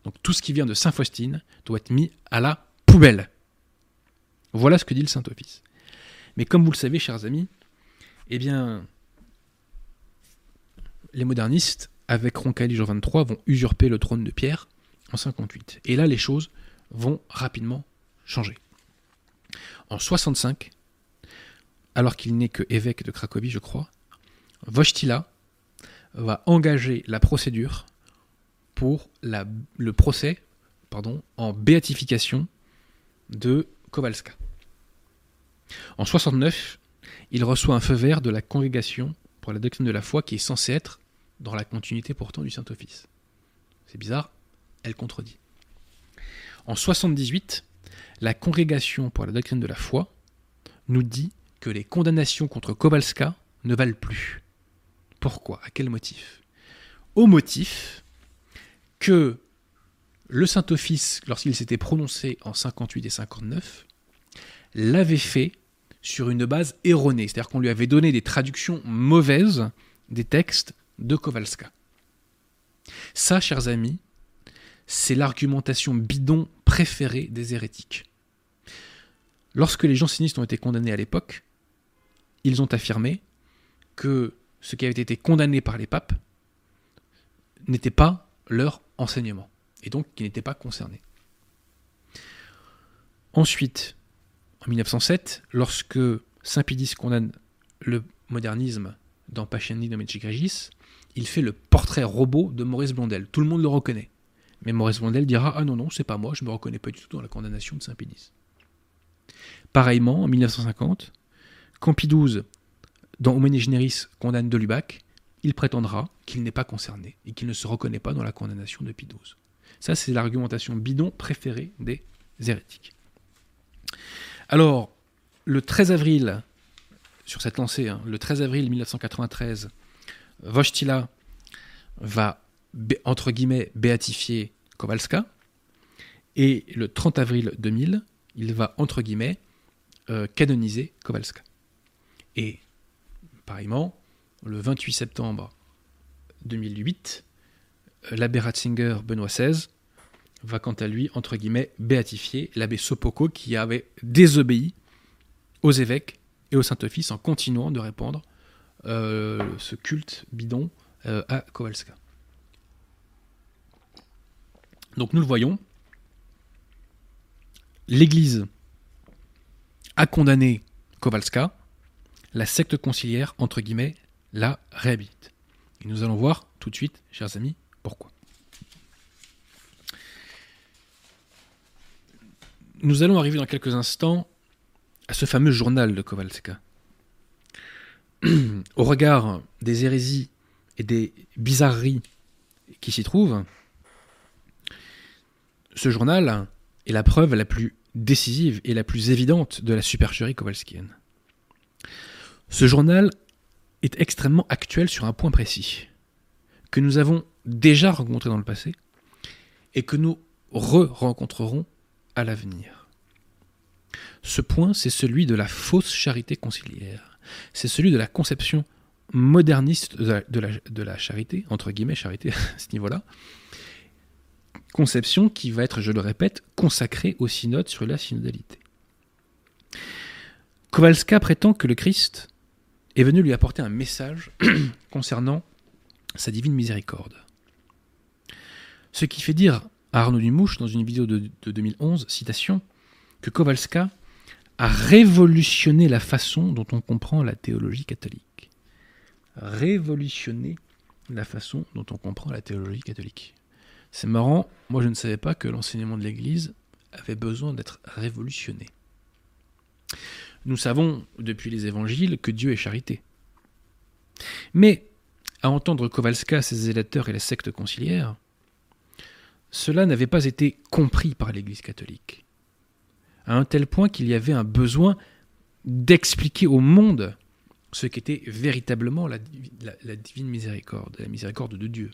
Donc tout ce qui vient de Saint Faustine doit être mis à la Voilà ce que dit le Saint-Office. Mais comme vous le savez, chers amis, eh bien, les modernistes, avec Roncalli Jean 23, vont usurper le trône de Pierre en 58. Et là, les choses vont rapidement changer. En 65, alors qu'il n'est que évêque de Cracovie, je crois, Wojtyla va engager la procédure pour le procès pardon, en béatification de Kowalska. En 69, il reçoit un feu vert de la congrégation pour la doctrine de la foi qui est censée être dans la continuité pourtant du Saint-Office. C'est bizarre, elle contredit. En 78, la congrégation pour la doctrine de la foi nous dit que les condamnations contre Kowalska ne valent plus. Pourquoi? À quel motif? Au motif que le Saint-Office, lorsqu'il s'était prononcé en 58 et 59, l'avait fait sur une base erronée, c'est-à-dire qu'on lui avait donné des traductions mauvaises des textes de Kowalska. Ça, chers amis, c'est l'argumentation bidon préférée des hérétiques. Lorsque les jansénistes ont été condamnés à l'époque, ils ont affirmé que ce qui avait été condamné par les papes n'était pas leur enseignement, et donc qui n'était pas concerné. Ensuite, en 1907, lorsque Saint Pidis condamne le modernisme dans Pascendi Dominici Gregis, il fait le portrait robot de Maurice Blondel. Tout le monde le reconnaît. Mais Maurice Blondel dira Ah non, non, c'est pas moi, je me reconnais pas du tout dans la condamnation de Saint-Pédis. Pareillement, en 1950, quand Pie dans Humani Generis, condamne de Lubac, il prétendra qu'il n'est pas concerné et qu'il ne se reconnaît pas dans la condamnation de Pie Ça, c'est l'argumentation bidon préférée des hérétiques. Alors, le 13 avril, sur cette lancée, hein, le 13 avril 1993, Wojtyla va, entre guillemets, béatifier Kowalska. Et le 30 avril 2000, il va, entre guillemets, euh, canoniser Kowalska. Et, pareillement, le 28 septembre 2008, euh, l'abbé Ratzinger Benoît XVI va quant à lui, entre guillemets, béatifier l'abbé Sopoko qui avait désobéi aux évêques et au Saint-Office en continuant de répandre euh, ce culte bidon euh, à Kowalska. Donc nous le voyons, l'Église a condamné Kowalska, la secte conciliaire, entre guillemets, la réhabilite. Et nous allons voir tout de suite, chers amis, pourquoi. Nous allons arriver dans quelques instants à ce fameux journal de Kowalska. Au regard des hérésies et des bizarreries qui s'y trouvent, ce journal est la preuve la plus décisive et la plus évidente de la supercherie kowalskienne. Ce journal est extrêmement actuel sur un point précis, que nous avons déjà rencontré dans le passé et que nous re-rencontrerons à l'avenir. Ce point, c'est celui de la fausse charité conciliaire. C'est celui de la conception moderniste de la, charité, entre guillemets charité à ce niveau-là. Conception qui va être, je le répète, consacrée au synode sur la synodalité. Kowalska prétend que le Christ est venu lui apporter un message concernant sa divine miséricorde. Ce qui fait dire à Arnaud Dumouche dans une vidéo de, 2011, citation, que Kowalska a révolutionné la façon dont on comprend la théologie catholique. Révolutionner la façon dont on comprend la théologie catholique. C'est marrant, moi je ne savais pas que l'enseignement de l'Église avait besoin d'être révolutionné. Nous savons depuis les évangiles que Dieu est charité. Mais, à entendre Kowalska, ses zélateurs et la secte conciliaire, cela n'avait pas été compris par l'Église catholique, à un tel point qu'il y avait un besoin d'expliquer au monde ce qu'était véritablement la, divine miséricorde, la miséricorde de Dieu.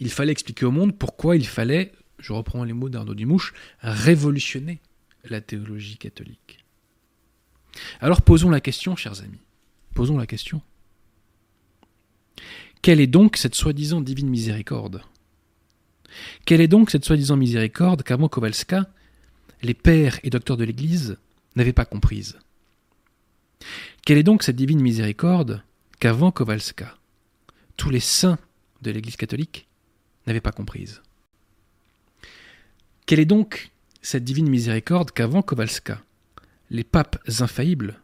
Il fallait expliquer au monde pourquoi il fallait, je reprends les mots d'Arnaud Dumouche, révolutionner la théologie catholique. Alors posons la question, chers amis. Posons la question. Quelle est donc cette soi-disant divine miséricorde? Quelle est donc cette soi-disant miséricorde qu'avant Kowalska, les pères et docteurs de l'Église n'avaient pas comprise? Quelle est donc cette divine miséricorde qu'avant Kowalska, tous les saints de l'Église catholique n'avaient pas comprise? Quelle est donc cette divine miséricorde qu'avant Kowalska, les papes infaillibles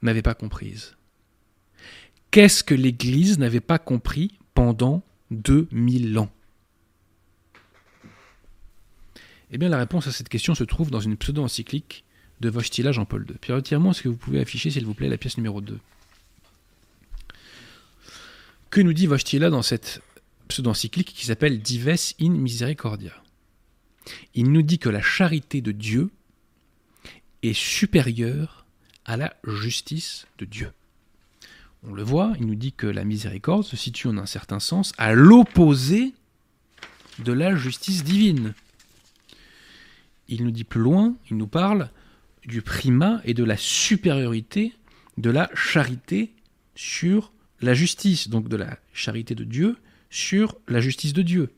n'avaient pas comprise? Qu'est-ce que l'Église n'avait pas compris pendant 2000 ans? Eh bien, la réponse à cette question se trouve dans une pseudo-encyclique de Vostila Jean-Paul II. Puis retirez-moi est-ce que vous pouvez afficher, s'il vous plaît, la pièce numéro 2 Que nous dit Vostila dans cette pseudo-encyclique qui s'appelle Dives in Misericordia Il nous dit que la charité de Dieu est supérieur à la justice de Dieu. On le voit, il nous dit que la miséricorde se situe en un certain sens à l'opposé de la justice divine. Il nous dit plus loin, il nous parle du primat et de la supériorité de la charité sur la justice, donc de la charité de Dieu sur la justice de Dieu.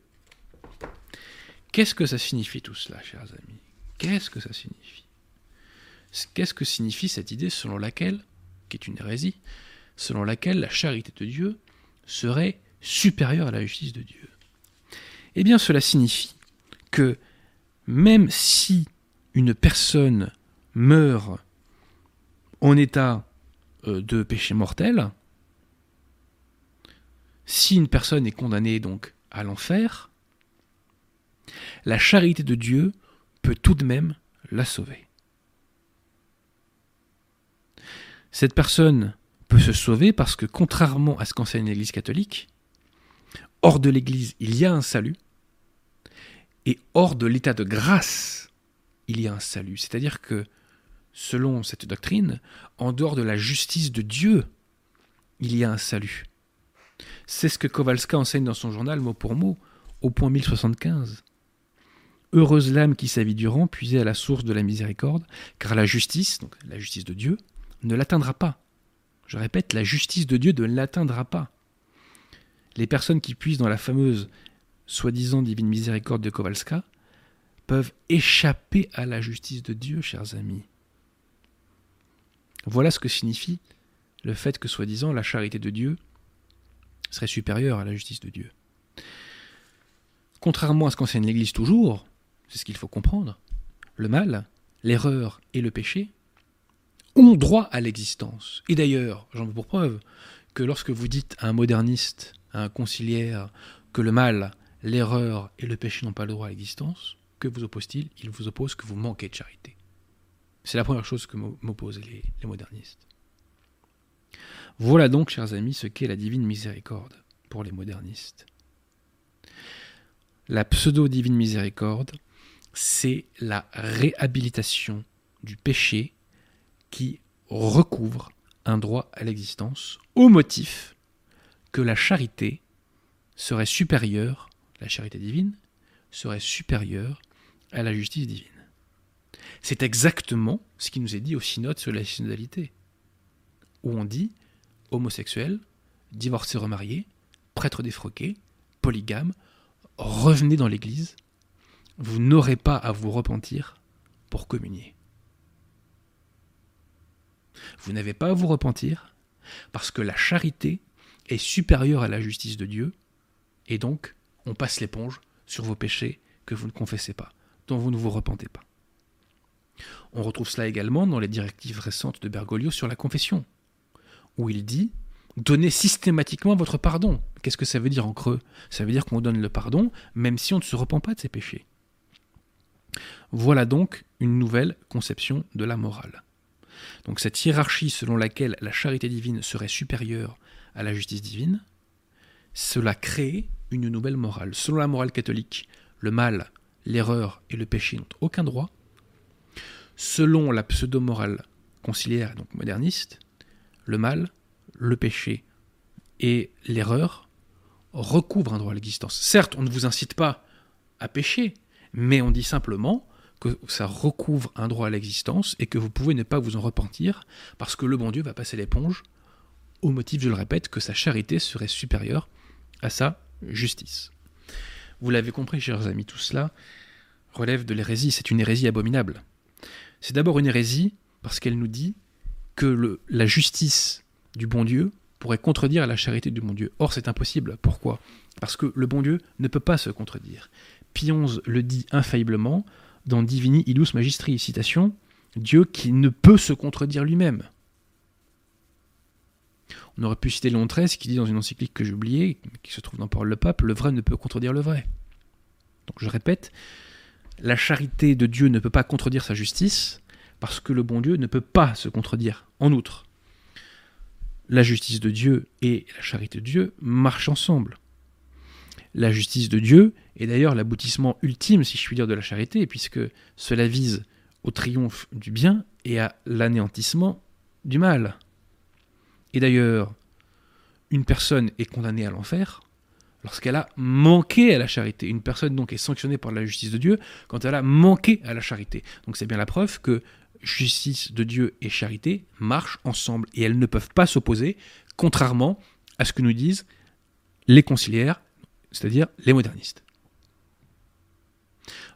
Qu'est-ce que ça signifie tout cela, chers amis? Qu'est-ce que ça signifie? Qu'est-ce que signifie cette idée selon laquelle, qui est une hérésie, selon laquelle la charité de Dieu serait supérieure à la justice de Dieu Eh bien cela signifie que même si une personne meurt en état euh, de péché mortel, si une personne est condamnée donc à l'enfer, la charité de Dieu peut tout de même la sauver. Cette personne peut se sauver parce que, contrairement à ce qu'enseigne l'Église catholique, hors de l'Église, il y a un salut, et hors de l'état de grâce, il y a un salut. C'est-à-dire que, selon cette doctrine, en dehors de la justice de Dieu, il y a un salut. C'est ce que Kowalska enseigne dans son journal mot pour mot, au point 1075. Heureuse l'âme qui sa vie durant puisait à la source de la miséricorde, car la justice, donc la justice de Dieu, ne l'atteindra pas. Je répète, la justice de Dieu ne l'atteindra pas. Les personnes qui puissent dans la fameuse soi-disant divine miséricorde de Kowalska peuvent échapper à la justice de Dieu, chers amis. Voilà ce que signifie le fait que, soi-disant, la charité de Dieu serait supérieure à la justice de Dieu. Contrairement à ce qu'enseigne l'Église toujours, c'est ce qu'il faut comprendre, le mal, l'erreur et le péché ont droit à l'existence. Et d'ailleurs, j'en veux pour preuve que lorsque vous dites à un moderniste, à un conciliaire, que le mal, l'erreur et le péché n'ont pas le droit à l'existence, que vous oppose-t-il Il vous oppose que vous manquez de charité. C'est la première chose que m'opposent les, les modernistes. Voilà donc, chers amis, ce qu'est la divine miséricorde pour les modernistes. La pseudo-divine miséricorde, c'est la réhabilitation du péché qui recouvre un droit à l'existence au motif que la charité serait supérieure, la charité divine serait supérieure à la justice divine. C'est exactement ce qui nous est dit au synode sur la synodalité, où on dit homosexuel, divorcé remarié, prêtre défroqué, polygame, revenez dans l'Église, vous n'aurez pas à vous repentir pour communier. Vous n'avez pas à vous repentir parce que la charité est supérieure à la justice de Dieu et donc on passe l'éponge sur vos péchés que vous ne confessez pas, dont vous ne vous repentez pas. On retrouve cela également dans les directives récentes de Bergoglio sur la confession, où il dit Donnez systématiquement votre pardon. Qu'est-ce que ça veut dire en creux? Ça veut dire qu'on donne le pardon même si on ne se repent pas de ses péchés. Voilà donc une nouvelle conception de la morale. Donc cette hiérarchie selon laquelle la charité divine serait supérieure à la justice divine, cela crée une nouvelle morale. Selon la morale catholique, le mal, l'erreur et le péché n'ont aucun droit. Selon la pseudo-morale conciliaire, donc moderniste, le mal, le péché et l'erreur recouvrent un droit à l'existence. Certes, on ne vous incite pas à pécher, mais on dit simplement que ça recouvre un droit à l'existence et que vous pouvez ne pas vous en repentir parce que le bon Dieu va passer l'éponge au motif, je le répète, que sa charité serait supérieure à sa justice. Vous l'avez compris, chers amis, tout cela relève de l'hérésie, c'est une hérésie abominable. C'est d'abord une hérésie parce qu'elle nous dit que le, la justice du bon Dieu pourrait contredire la charité du bon Dieu. Or, c'est impossible. Pourquoi? Parce que le bon Dieu ne peut pas se contredire. Pionze le dit infailliblement dans Divini Illus Magistri, citation, Dieu qui ne peut se contredire lui-même. On aurait pu citer Léon XIII qui dit dans une encyclique que j'ai oubliée, qui se trouve dans Parole le Pape, le vrai ne peut contredire le vrai. Donc je répète, la charité de Dieu ne peut pas contredire sa justice, parce que le bon Dieu ne peut pas se contredire. En outre, la justice de Dieu et la charité de Dieu marchent ensemble. La justice de Dieu est d'ailleurs l'aboutissement ultime, si je puis dire, de la charité, puisque cela vise au triomphe du bien et à l'anéantissement du mal. Et d'ailleurs, une personne est condamnée à l'enfer lorsqu'elle a manqué à la charité. Une personne donc est sanctionnée par la justice de Dieu quand elle a manqué à la charité. Donc c'est bien la preuve que justice de Dieu et charité marchent ensemble et elles ne peuvent pas s'opposer, contrairement à ce que nous disent les conciliaires, c'est-à-dire les modernistes.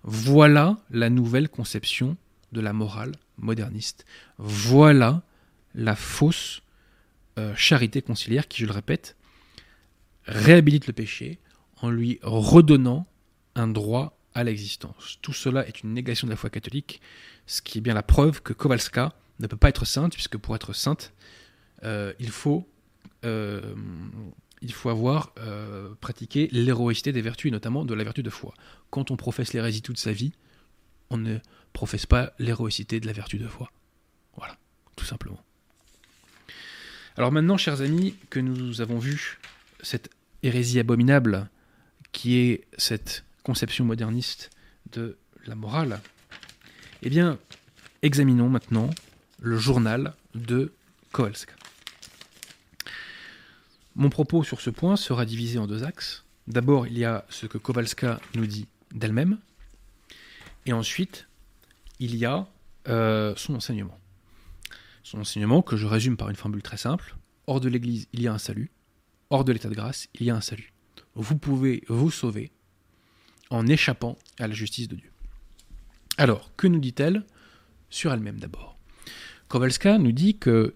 Voilà la nouvelle conception de la morale moderniste. Voilà la fausse euh, charité conciliaire qui, je le répète, réhabilite le péché en lui redonnant un droit à l'existence. Tout cela est une négation de la foi catholique, ce qui est bien la preuve que Kowalska ne peut pas être sainte, puisque pour être sainte, euh, il, faut, euh, il faut avoir euh, pratiqué l'héroïcité des vertus, et notamment de la vertu de foi. Quand on professe l'hérésie toute sa vie, on ne professe pas l'héroïcité de la vertu de foi. Voilà, tout simplement. Alors maintenant, chers amis, que nous avons vu cette hérésie abominable qui est cette conception moderniste de la morale, eh bien, examinons maintenant le journal de Kowalska. Mon propos sur ce point sera divisé en deux axes. D'abord, il y a ce que Kowalska nous dit d'elle-même, et ensuite, il y a euh, son enseignement. Son enseignement que je résume par une formule très simple. Hors de l'Église, il y a un salut. Hors de l'état de grâce, il y a un salut. Vous pouvez vous sauver en échappant à la justice de Dieu. Alors, que nous dit-elle sur elle-même d'abord? Kowalska nous dit que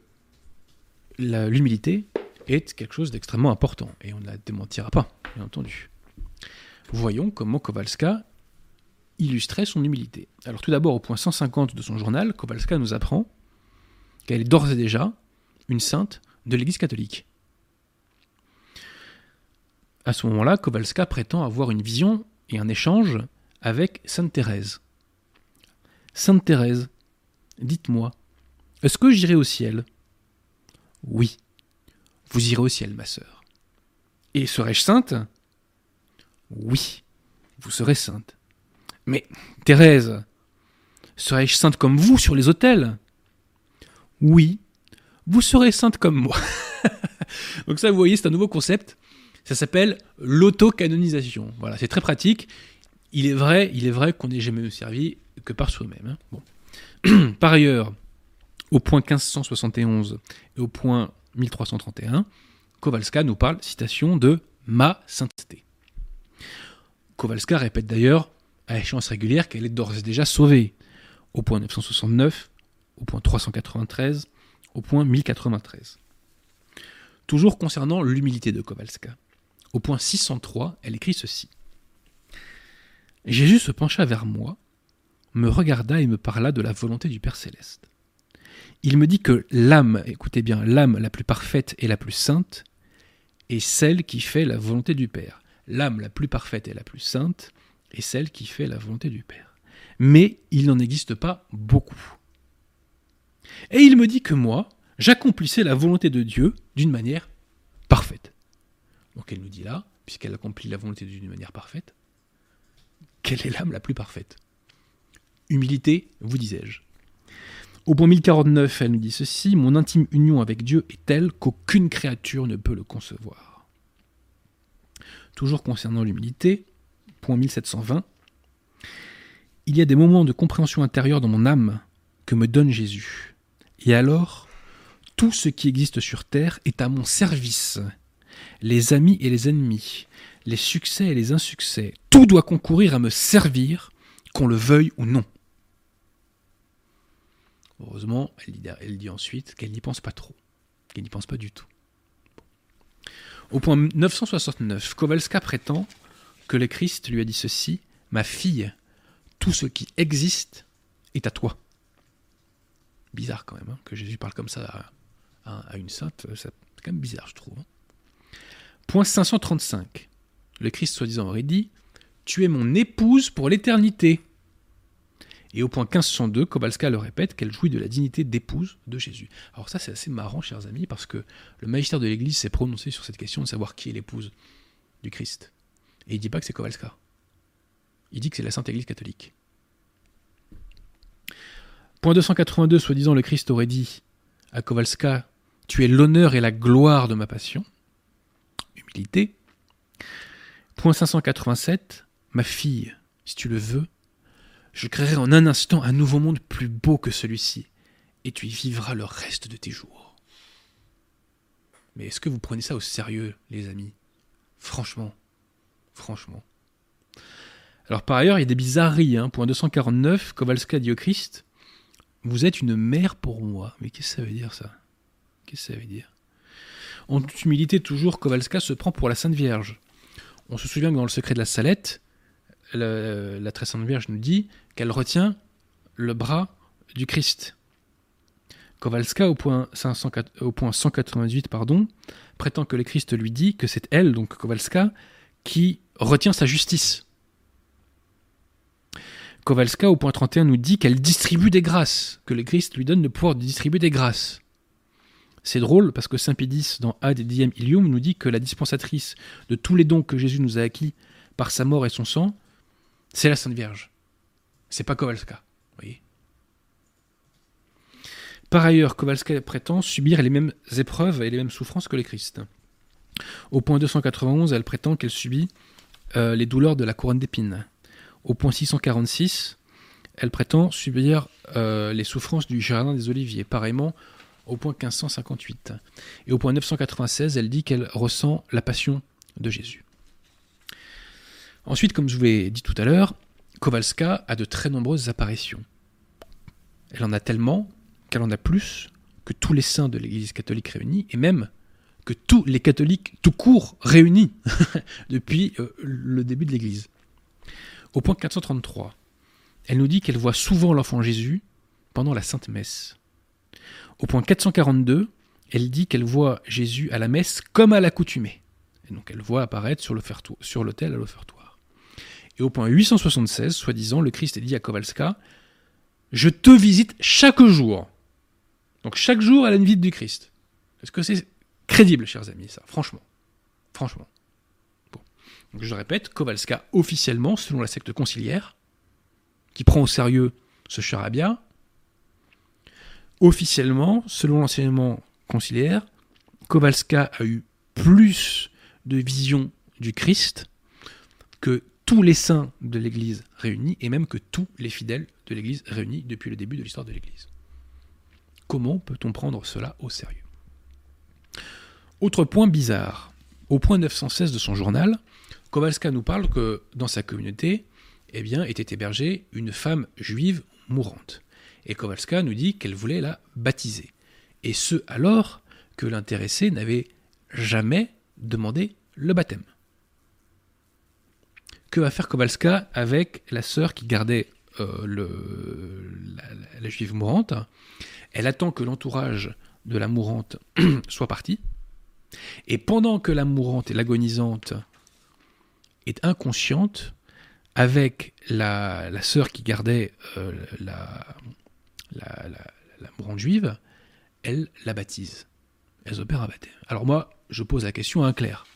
l'humilité est quelque chose d'extrêmement important, et on ne la démentira pas, bien entendu. Voyons comment Kowalska illustrait son humilité. Alors tout d'abord, au point 150 de son journal, Kowalska nous apprend qu'elle est d'ores et déjà une sainte de l'Église catholique. À ce moment-là, Kowalska prétend avoir une vision et un échange avec Sainte Thérèse. Sainte Thérèse, dites-moi, est-ce que j'irai au ciel? Oui, vous irez au ciel, ma sœur. Et serai-je sainte? Oui, vous serez sainte. Mais, Thérèse, serai-je sainte comme vous sur les autels? Oui, vous serez sainte comme moi. Donc ça, vous voyez, c'est un nouveau concept. Ça s'appelle l'autocanonisation. Voilà, c'est très pratique. Il est vrai, il est vrai qu'on n'est jamais servi que par soi-même. Hein. Par ailleurs, au point 1571 et au point 1331, Kowalska nous parle, citation, de ma sainteté. Kowalska répète d'ailleurs à échéance régulière qu'elle est d'ores et déjà sauvée, au point 969, au point 393, au point 1093. Toujours concernant l'humilité de Kowalska, au point 603, elle écrit ceci. Jésus se pencha vers moi, me regarda et me parla de la volonté du Père céleste. Il me dit que l'âme, écoutez bien, l'âme la plus parfaite et la plus sainte est celle qui fait la volonté du Père. L'âme la plus parfaite et la plus sainte est celle qui fait la volonté du Père. Mais il n'en existe pas beaucoup. Et il me dit que moi, j'accomplissais la volonté de Dieu d'une manière parfaite. Donc elle nous dit là, puisqu'elle accomplit la volonté d'une manière parfaite, quelle est l'âme la plus parfaite? Humilité, vous disais-je. Au point 1049, elle nous dit ceci Mon intime union avec Dieu est telle qu'aucune créature ne peut le concevoir. Toujours concernant l'humilité, point 1720 Il y a des moments de compréhension intérieure dans mon âme que me donne Jésus. Et alors, tout ce qui existe sur terre est à mon service. Les amis et les ennemis, les succès et les insuccès, tout doit concourir à me servir, qu'on le veuille ou non. Heureusement, elle dit, ensuite qu'elle n'y pense pas trop, qu'elle n'y pense pas du tout. Au point 969, Kowalska prétend que le Christ lui a dit ceci Ma fille, tout ce qui existe est à toi. Bizarre quand même, hein, que Jésus parle comme ça à, une sainte, c'est quand même bizarre, je trouve. Hein. Point 535. Le Christ soi-disant aurait dit Tu es mon épouse pour l'éternité. Et au point 1502, Kowalska le répète qu'elle jouit de la dignité d'épouse de Jésus. Alors ça c'est assez marrant, chers amis, parce que le magistère de l'Église s'est prononcé sur cette question de savoir qui est l'épouse du Christ. Et il dit pas que c'est Kowalska. Il dit que c'est la Sainte Église catholique. Point 282, soi-disant, le Christ aurait dit à Kowalska Tu es l'honneur et la gloire de ma passion. Humilité. Point 587, Ma fille, si tu le veux, je créerai en un instant un nouveau monde plus beau que celui-ci, et tu y vivras le reste de tes jours. Mais est-ce que vous prenez ça au sérieux, les amis? Franchement, franchement. Alors par ailleurs, il y a des bizarreries. Hein. Point 249, Kowalska dit au Christ, vous êtes une mère pour moi. Mais qu'est-ce que ça veut dire ça? Qu'est-ce que ça veut dire? En toute humilité, toujours, Kowalska se prend pour la Sainte Vierge. On se souvient que dans le secret de la Salette, la, très sainte Vierge nous dit qu'elle retient le bras du Christ. Kowalska, au point, point 198, pardon, prétend que le Christ lui dit que c'est elle, donc Kowalska, qui retient sa justice. Kowalska, au point 31, nous dit qu'elle distribue des grâces, que le Christ lui donne le pouvoir de distribuer des grâces. C'est drôle parce que Saint Pédis, dans Ad Diem Ilium, nous dit que la dispensatrice de tous les dons que Jésus nous a acquis par sa mort et son sang, c'est la Sainte Vierge. C'est pas Kowalska. Voyez Par ailleurs, Kowalska prétend subir les mêmes épreuves et les mêmes souffrances que les Christ. Au point 291, elle prétend qu'elle subit euh, les douleurs de la couronne d'épines. Au point 646, elle prétend subir euh, les souffrances du jardin des Oliviers. Pareillement, au point 1558. Et au point 996, elle dit qu'elle ressent la passion de Jésus. Ensuite, comme je vous l'ai dit tout à l'heure, Kowalska a de très nombreuses apparitions. Elle en a tellement qu'elle en a plus que tous les saints de l'Église catholique réunis, et même que tous les catholiques tout court réunis depuis euh, le début de l'Église. Au point 433, elle nous dit qu'elle voit souvent l'enfant Jésus pendant la Sainte Messe. Au point 442, elle dit qu'elle voit Jésus à la messe comme à l'accoutumée. Donc elle voit apparaître sur l'autel à l'offertoire. Et au point 876, soi-disant, le Christ dit à Kowalska Je te visite chaque jour. Donc chaque jour, elle a une visite du Christ. Est-ce que c'est crédible, chers amis, ça? Franchement. Franchement. Bon. Je répète, Kowalska, officiellement, selon la secte conciliaire, qui prend au sérieux ce charabia, officiellement, selon l'enseignement conciliaire, Kowalska a eu plus de visions du Christ que tous les saints de l'Église réunis et même que tous les fidèles de l'Église réunis depuis le début de l'histoire de l'Église. Comment peut-on prendre cela au sérieux? Autre point bizarre, au point 916 de son journal, Kowalska nous parle que dans sa communauté, eh bien, était hébergée une femme juive mourante. Et Kowalska nous dit qu'elle voulait la baptiser. Et ce alors que l'intéressé n'avait jamais demandé le baptême. Que va faire Kowalska avec la sœur qui gardait euh, la, juive mourante Elle attend que l'entourage de la mourante soit parti. Et pendant que la mourante et l'agonisante est inconsciente, avec la, sœur qui gardait euh, la, mourante juive, elle la baptise. Elles opèrent un baptême. Alors moi, je pose la question à un clerc.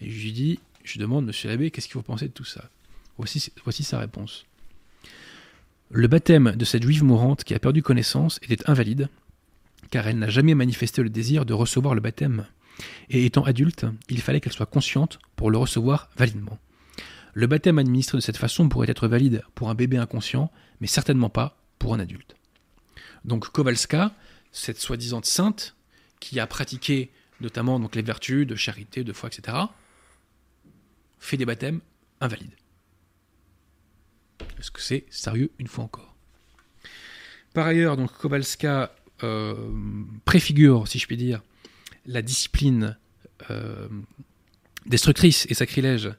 Et je lui dis, je demande, monsieur l'abbé, qu'est-ce qu'il faut penser de tout ça? Voici, sa réponse. Le baptême de cette juive mourante qui a perdu connaissance était invalide, car elle n'a jamais manifesté le désir de recevoir le baptême. Et étant adulte, il fallait qu'elle soit consciente pour le recevoir validement. Le baptême administré de cette façon pourrait être valide pour un bébé inconscient, mais certainement pas pour un adulte. Donc Kowalska, cette soi-disant sainte, qui a pratiqué notamment les vertus de charité, de foi, etc., fait des baptêmes invalides. Est-ce que c'est sérieux une fois encore? Par ailleurs, donc Kowalska euh, préfigure, si je puis dire, la discipline euh, destructrice et sacrilège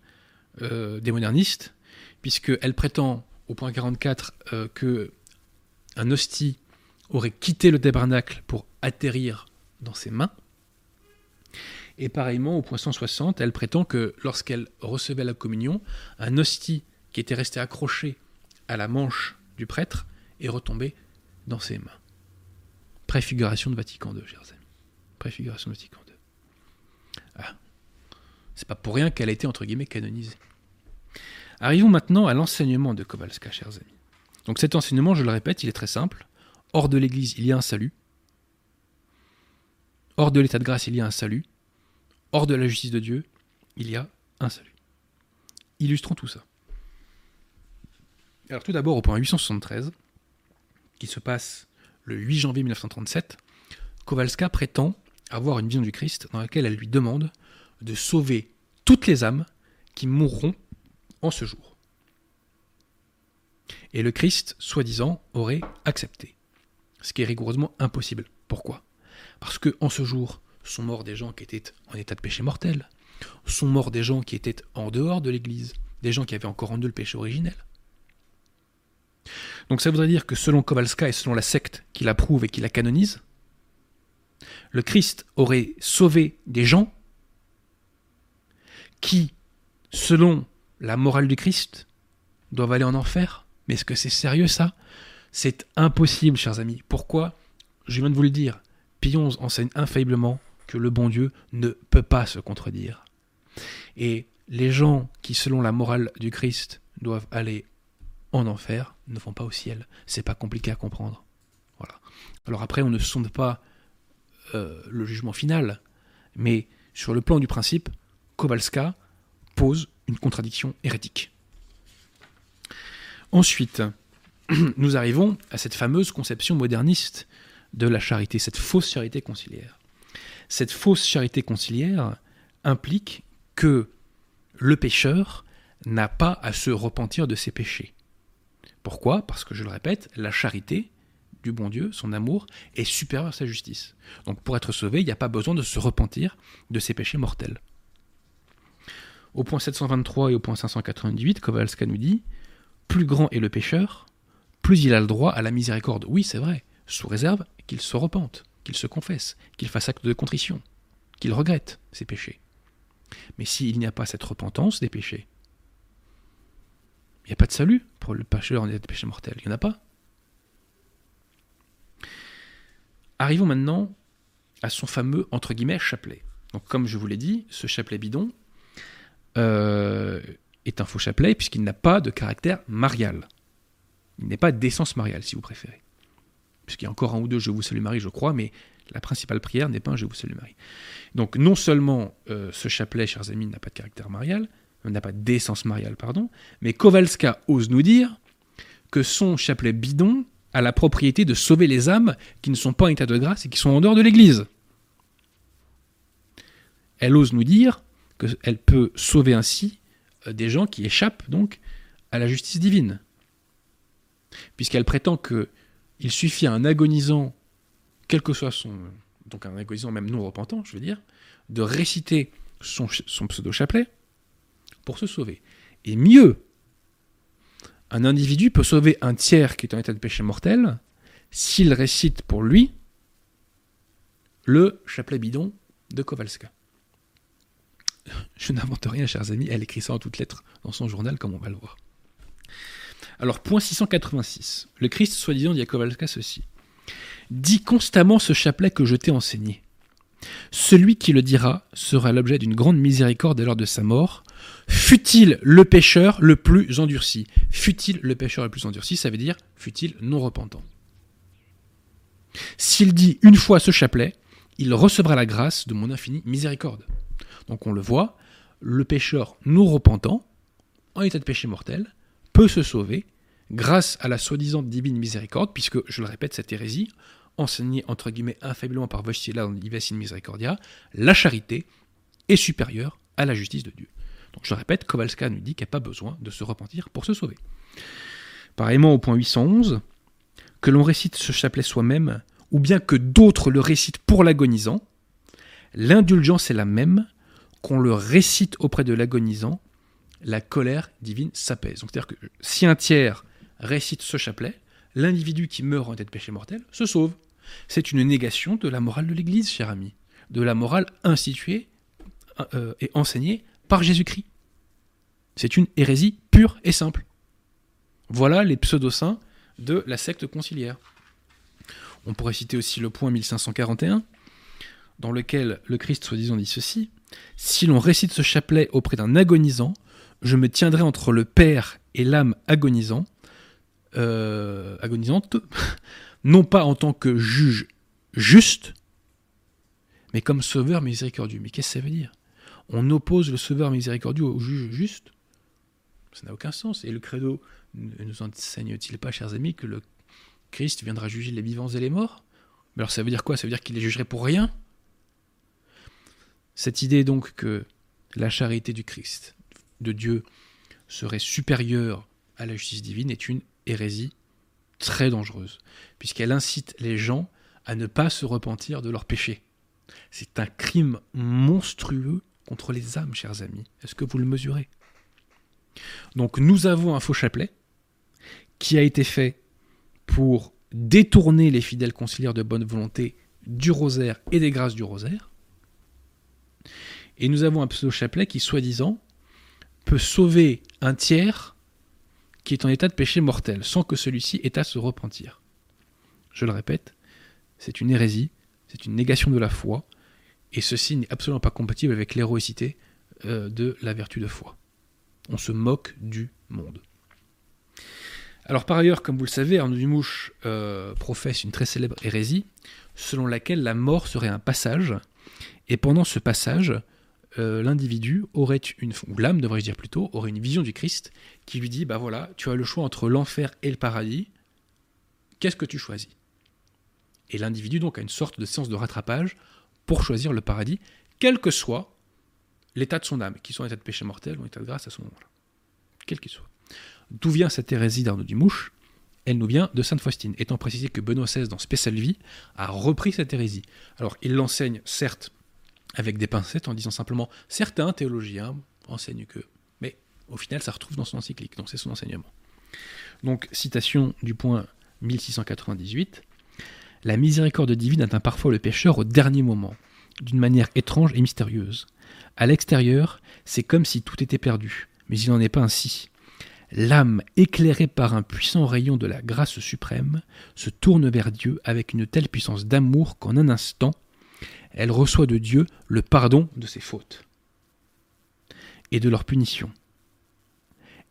euh, des modernistes, puisqu'elle prétend au point 44 que un hostie aurait quitté le tabernacle pour atterrir dans ses mains. Et pareillement, au point 160, elle prétend que lorsqu'elle recevait la communion, un hostie qui était resté accroché à la manche du prêtre est retombé dans ses mains. Préfiguration de Vatican II, chers amis. Préfiguration de Vatican II. Ah. C'est pas pour rien qu'elle a été, entre guillemets, canonisée. Arrivons maintenant à l'enseignement de Kowalska, chers amis. Donc cet enseignement, je le répète, il est très simple. Hors de l'Église, il y a un salut. Hors de l'état de grâce, il y a un salut. Hors de la justice de Dieu, il y a un salut. Illustrons tout ça. Alors tout d'abord au point 873, qui se passe le 8 janvier 1937, Kowalska prétend avoir une vision du Christ dans laquelle elle lui demande de sauver toutes les âmes qui mourront en ce jour. Et le Christ, soi-disant, aurait accepté. Ce qui est rigoureusement impossible. Pourquoi? Parce que en ce jour, sont morts des gens qui étaient en état de péché mortel, sont morts des gens qui étaient en dehors de l'Église, des gens qui avaient encore en eux le péché originel. Donc ça voudrait dire que selon Kowalska et selon la secte qui l'approuve et qui la canonise, le Christ aurait sauvé des gens qui, selon la morale du Christ, doivent aller en enfer. Mais est-ce que c'est sérieux ça? C'est impossible, chers amis. Pourquoi? Je viens de vous le dire. Pillon enseigne infailliblement que le bon Dieu ne peut pas se contredire. Et les gens qui, selon la morale du Christ, doivent aller en enfer, ne vont pas au ciel. C'est pas compliqué à comprendre. Voilà. Alors après, on ne sonde pas euh, le jugement final, mais sur le plan du principe, Kowalska pose une contradiction hérétique. Ensuite, nous arrivons à cette fameuse conception moderniste de la charité, cette fausse charité conciliaire. Cette fausse charité conciliaire implique que le pécheur n'a pas à se repentir de ses péchés. Pourquoi? Parce que, je le répète, la charité du bon Dieu, son amour, est supérieur à sa justice. Donc pour être sauvé, il n'y a pas besoin de se repentir de ses péchés mortels. Au point 723 et au point 598, Kowalska nous dit Plus grand est le pécheur, plus il a le droit à la miséricorde. Oui, c'est vrai, sous réserve qu'il se repente, qu'il se confesse, qu'il fasse acte de contrition, qu'il regrette ses péchés. Mais s'il n'y a pas cette repentance des péchés, il n'y a pas de salut pour le pécheur en état de péché mortel. Il n'y en a pas. Arrivons maintenant à son fameux, entre guillemets, chapelet. Donc, comme je vous l'ai dit, ce chapelet bidon euh, est un faux chapelet puisqu'il n'a pas de caractère marial. Il n'est pas d'essence mariale, si vous préférez. Puisqu'il y a encore un ou deux Je vous salue Marie, je crois, mais la principale prière n'est pas un Je vous salue Marie. Donc, non seulement euh, ce chapelet, chers amis, n'a pas de caractère marial, n'a pas d'essence mariale, pardon, mais Kowalska ose nous dire que son chapelet bidon a la propriété de sauver les âmes qui ne sont pas en état de grâce et qui sont en dehors de l'Église. Elle ose nous dire qu'elle peut sauver ainsi euh, des gens qui échappent donc à la justice divine. Puisqu'elle prétend que il suffit à un agonisant, quel que soit son. donc un agonisant même non repentant, je veux dire, de réciter son, pseudo-chapelet pour se sauver. Et mieux, un individu peut sauver un tiers qui est en état de péché mortel s'il récite pour lui le chapelet bidon de Kowalska. Je n'invente rien, chers amis, elle écrit ça en toutes lettres dans son journal, comme on va le voir. Alors, point 686. Le Christ, soi-disant, dit à Kowalska ceci. Dis constamment ce chapelet que je t'ai enseigné. Celui qui le dira sera l'objet d'une grande miséricorde à l'heure de sa mort, Fut-il le pécheur le plus endurci? Fut-il le pécheur le plus endurci? Ça veut dire fut-il non repentant? S'il dit une fois ce chapelet, il recevra la grâce de mon infinie miséricorde. Donc on le voit, le pécheur non repentant, en état de péché mortel, peut se sauver grâce à la soi-disant divine miséricorde, puisque, je le répète, cette hérésie, enseignée entre guillemets infailliblement par Wojtyla dans Divacine Misericordia, la charité est supérieure à la justice de Dieu. Donc je répète, Kowalska nous dit qu'il n'y a pas besoin de se repentir pour se sauver. Pareillement au point 811, que l'on récite ce chapelet soi-même, ou bien que d'autres le récitent pour l'agonisant, l'indulgence est la même, qu'on le récite auprès de l'agonisant, la colère divine s'apaise. Donc c'est-à-dire que si un tiers récite ce chapelet, l'individu qui meurt en état de péché mortel se sauve. C'est une négation de la morale de l'Église, cher ami, de la morale instituée euh, et enseignée par Jésus-Christ. C'est une hérésie pure et simple. Voilà les pseudo-saints de la secte conciliaire. On pourrait citer aussi le point 1541, dans lequel le Christ soi-disant dit ceci Si l'on récite ce chapelet auprès d'un agonisant, je me tiendrai entre le Père et l'âme agonisant, euh, agonisante, non pas en tant que juge juste, mais comme sauveur miséricordieux. Mais qu'est-ce que ça veut dire? On oppose le sauveur miséricordieux au juge juste? Ça n'a aucun sens. Et le credo ne nous enseigne-t-il pas, chers amis, que le Christ viendra juger les vivants et les morts? Mais alors ça veut dire quoi? Ça veut dire qu'il les jugerait pour rien? Cette idée donc que la charité du Christ, de Dieu, serait supérieure à la justice divine est une hérésie très dangereuse, puisqu'elle incite les gens à ne pas se repentir de leurs péchés. C'est un crime monstrueux contre les âmes, chers amis. Est-ce que vous le mesurez? Donc nous avons un faux chapelet qui a été fait pour détourner les fidèles conciliaires de bonne volonté du rosaire et des grâces du rosaire. Et nous avons un pseudo-chapelet qui, soi-disant, peut sauver un tiers qui est en état de péché mortel, sans que celui-ci ait à se repentir. Je le répète, c'est une hérésie, c'est une négation de la foi, et ceci n'est absolument pas compatible avec l'héroïcité euh, de la vertu de foi. On se moque du monde. Alors par ailleurs, comme vous le savez, Arnaud Dumouche euh, professe une très célèbre hérésie, selon laquelle la mort serait un passage, et pendant ce passage, euh, l'individu aurait une, ou devrais-je dire plutôt, aurait une vision du Christ qui lui dit, bah voilà, tu as le choix entre l'enfer et le paradis, qu'est-ce que tu choisis? Et l'individu donc a une sorte de séance de rattrapage pour choisir le paradis, quel que soit l'état de son âme, qui soit en état de péché mortel ou en état de grâce à ce moment-là. quel qu'il soit. D'où vient cette hérésie d'Arnaud Dumouche? Elle nous vient de Sainte Faustine, étant précisé que Benoît XVI, dans Spécial Vie, a repris cette hérésie. Alors, il l'enseigne, certes, avec des pincettes, en disant simplement certains théologiens enseignent que. Mais au final, ça retrouve dans son encyclique, donc c'est son enseignement. Donc, citation du point 1698 La miséricorde divine atteint parfois le pécheur au dernier moment, d'une manière étrange et mystérieuse. À l'extérieur, c'est comme si tout était perdu, mais il n'en est pas ainsi. L'âme, éclairée par un puissant rayon de la grâce suprême, se tourne vers Dieu avec une telle puissance d'amour qu'en un instant, elle reçoit de Dieu le pardon de ses fautes et de leurs punitions.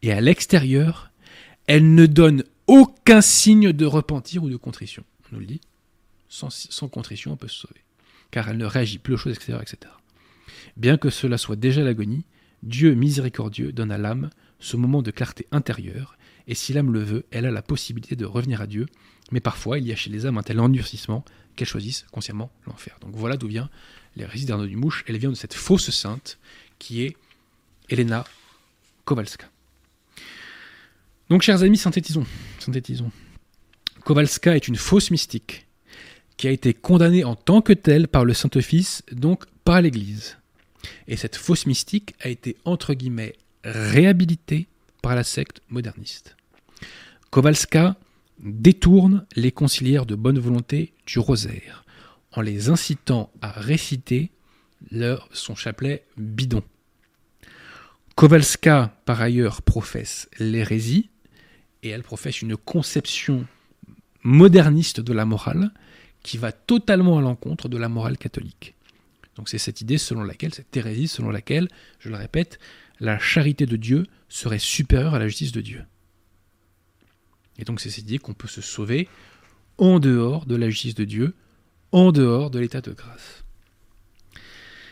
Et à l'extérieur, elle ne donne aucun signe de repentir ou de contrition. On nous le dit. Sans, sans contrition, on peut se sauver. Car elle ne réagit plus aux choses extérieures, etc. Bien que cela soit déjà l'agonie, Dieu miséricordieux donne à l'âme ce moment de clarté intérieure, et si l'âme le veut, elle a la possibilité de revenir à Dieu, mais parfois il y a chez les âmes un tel endurcissement qu'elles choisissent consciemment l'enfer. Donc voilà d'où vient l'hérésie d'Arnaud du Mouche, elle vient de cette fausse sainte qui est Elena Kowalska. Donc chers amis, synthétisons. synthétisons. Kowalska est une fausse mystique qui a été condamnée en tant que telle par le Saint-Office, donc par l'Église. Et cette fausse mystique a été entre guillemets réhabilitée par la secte moderniste. Kowalska détourne les conciliaires de bonne volonté du rosaire en les incitant à réciter leur, son chapelet bidon. Kowalska, par ailleurs, professe l'hérésie et elle professe une conception moderniste de la morale qui va totalement à l'encontre de la morale catholique. Donc c'est cette idée selon laquelle, cette hérésie selon laquelle, je le répète, la charité de Dieu serait supérieure à la justice de Dieu. Et donc c'est cette idée qu'on peut se sauver en dehors de la justice de Dieu, en dehors de l'état de grâce.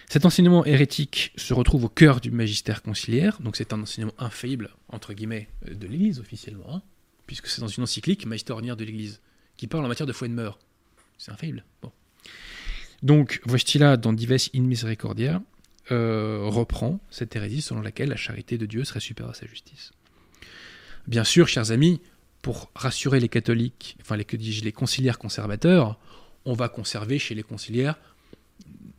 Cet enseignement hérétique se retrouve au cœur du magistère conciliaire, donc c'est un enseignement infaillible, entre guillemets, de l'Église officiellement, hein, puisque c'est dans une encyclique, Magistère ordinaire de l'Église, qui parle en matière de foi et de mœurs. C'est infaillible. Donc, Wojtyla, dans Dives in Misericordia, euh, reprend cette hérésie selon laquelle la charité de Dieu serait supérieure à sa justice. Bien sûr, chers amis, pour rassurer les catholiques, enfin les, les conciliaires conservateurs, on va conserver chez les conciliaires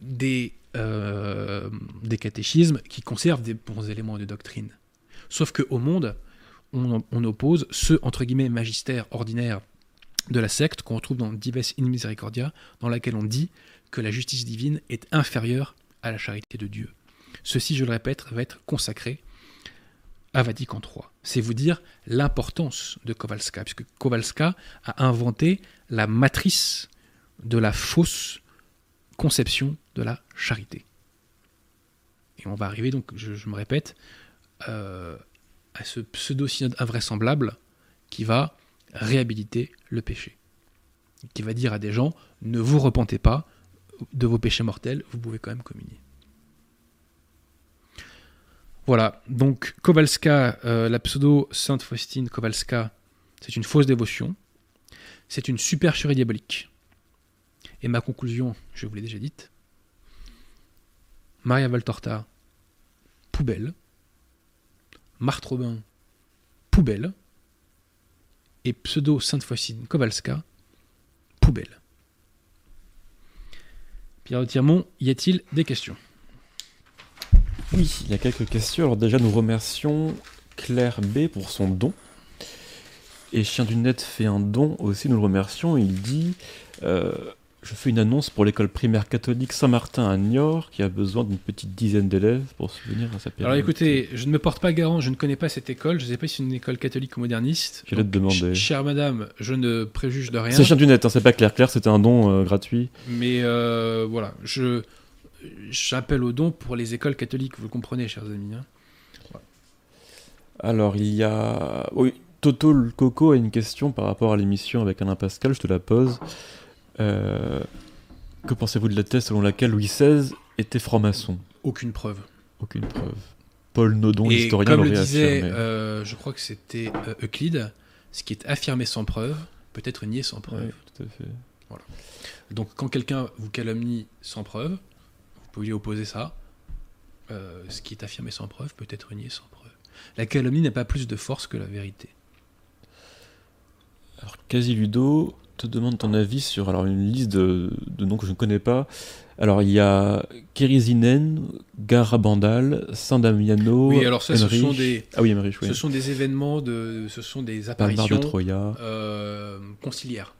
des, euh, des catéchismes qui conservent des bons éléments de doctrine. Sauf qu'au monde, on, oppose ce, entre guillemets, magistère ordinaire de la secte qu'on retrouve dans Dives in Misericordia, dans laquelle on dit que la justice divine est inférieure à la charité de Dieu. Ceci, je le répète, va être consacré à Vatican III. C'est vous dire l'importance de Kowalska, puisque Kowalska a inventé la matrice de la fausse conception de la charité. Et on va arriver donc, je, me répète, euh, à ce pseudo-synode invraisemblable qui va réhabiliter le péché. Qui va dire à des gens, ne vous repentez pas de vos péchés mortels, vous pouvez quand même communier. Voilà, donc Kowalska, euh, la pseudo Sainte Faustine Kowalska, c'est une fausse dévotion, c'est une supercherie diabolique. Et ma conclusion, je vous l'ai déjà dite, Maria Valtorta, poubelle, Marthe Robin, poubelle, et pseudo Sainte Faustine Kowalska, poubelle. Pierre Tirmont, y a-t-il des questions? Oui, il y a quelques questions. Alors déjà, nous remercions Claire B pour son don. Et Chien du Net fait un don aussi, nous le remercions. Il dit euh, Je fais une annonce pour l'école primaire catholique Saint-Martin à Niort qui a besoin d'une petite dizaine d'élèves pour subvenir à sa période. Alors écoutez, je ne me porte pas garant, je ne connais pas cette école, je ne sais pas si c'est une école catholique ou moderniste. J'allais te demander. Ch chère madame, je ne préjuge de rien. C'est Chien du Net, hein, c'est pas Claire. Claire, c'était un don euh, gratuit. Mais euh, voilà, je j'appelle au don pour les écoles catholiques, vous le comprenez, chers amis. hein. Alors, il y a. Oui, Toto le Coco a une question par rapport à l'émission avec Alain Pascal, je te la pose. Euh, Que pensez-vous de la thèse selon laquelle Louis XVI était franc-maçon? Aucune preuve. Aucune preuve. Paul Nodon, Et l'historien, comme le l'aurait disait, affirmé. euh, je crois que c'était euh, Euclide, ce qui est affirmé sans preuve peut être nié sans preuve. Ouais, tout à fait. Donc quand quelqu'un vous calomnie sans preuve, pouvez lui opposer ça. Euh, ce qui est affirmé sans preuve peut être nié sans preuve. La calomnie n'a pas plus de force que la vérité. Alors, Quasi-Ludo te demande ton avis sur alors, une liste de, de noms que je ne connais pas. Alors, il y a Kérizinen, Garabandal, Saint-Damiano. Oui, alors ça, ce sont des, Ah oui, Emmerich, oui. ce sont des événements, de, ce sont des Palmar de apparitions Troya. euh, conciliaires.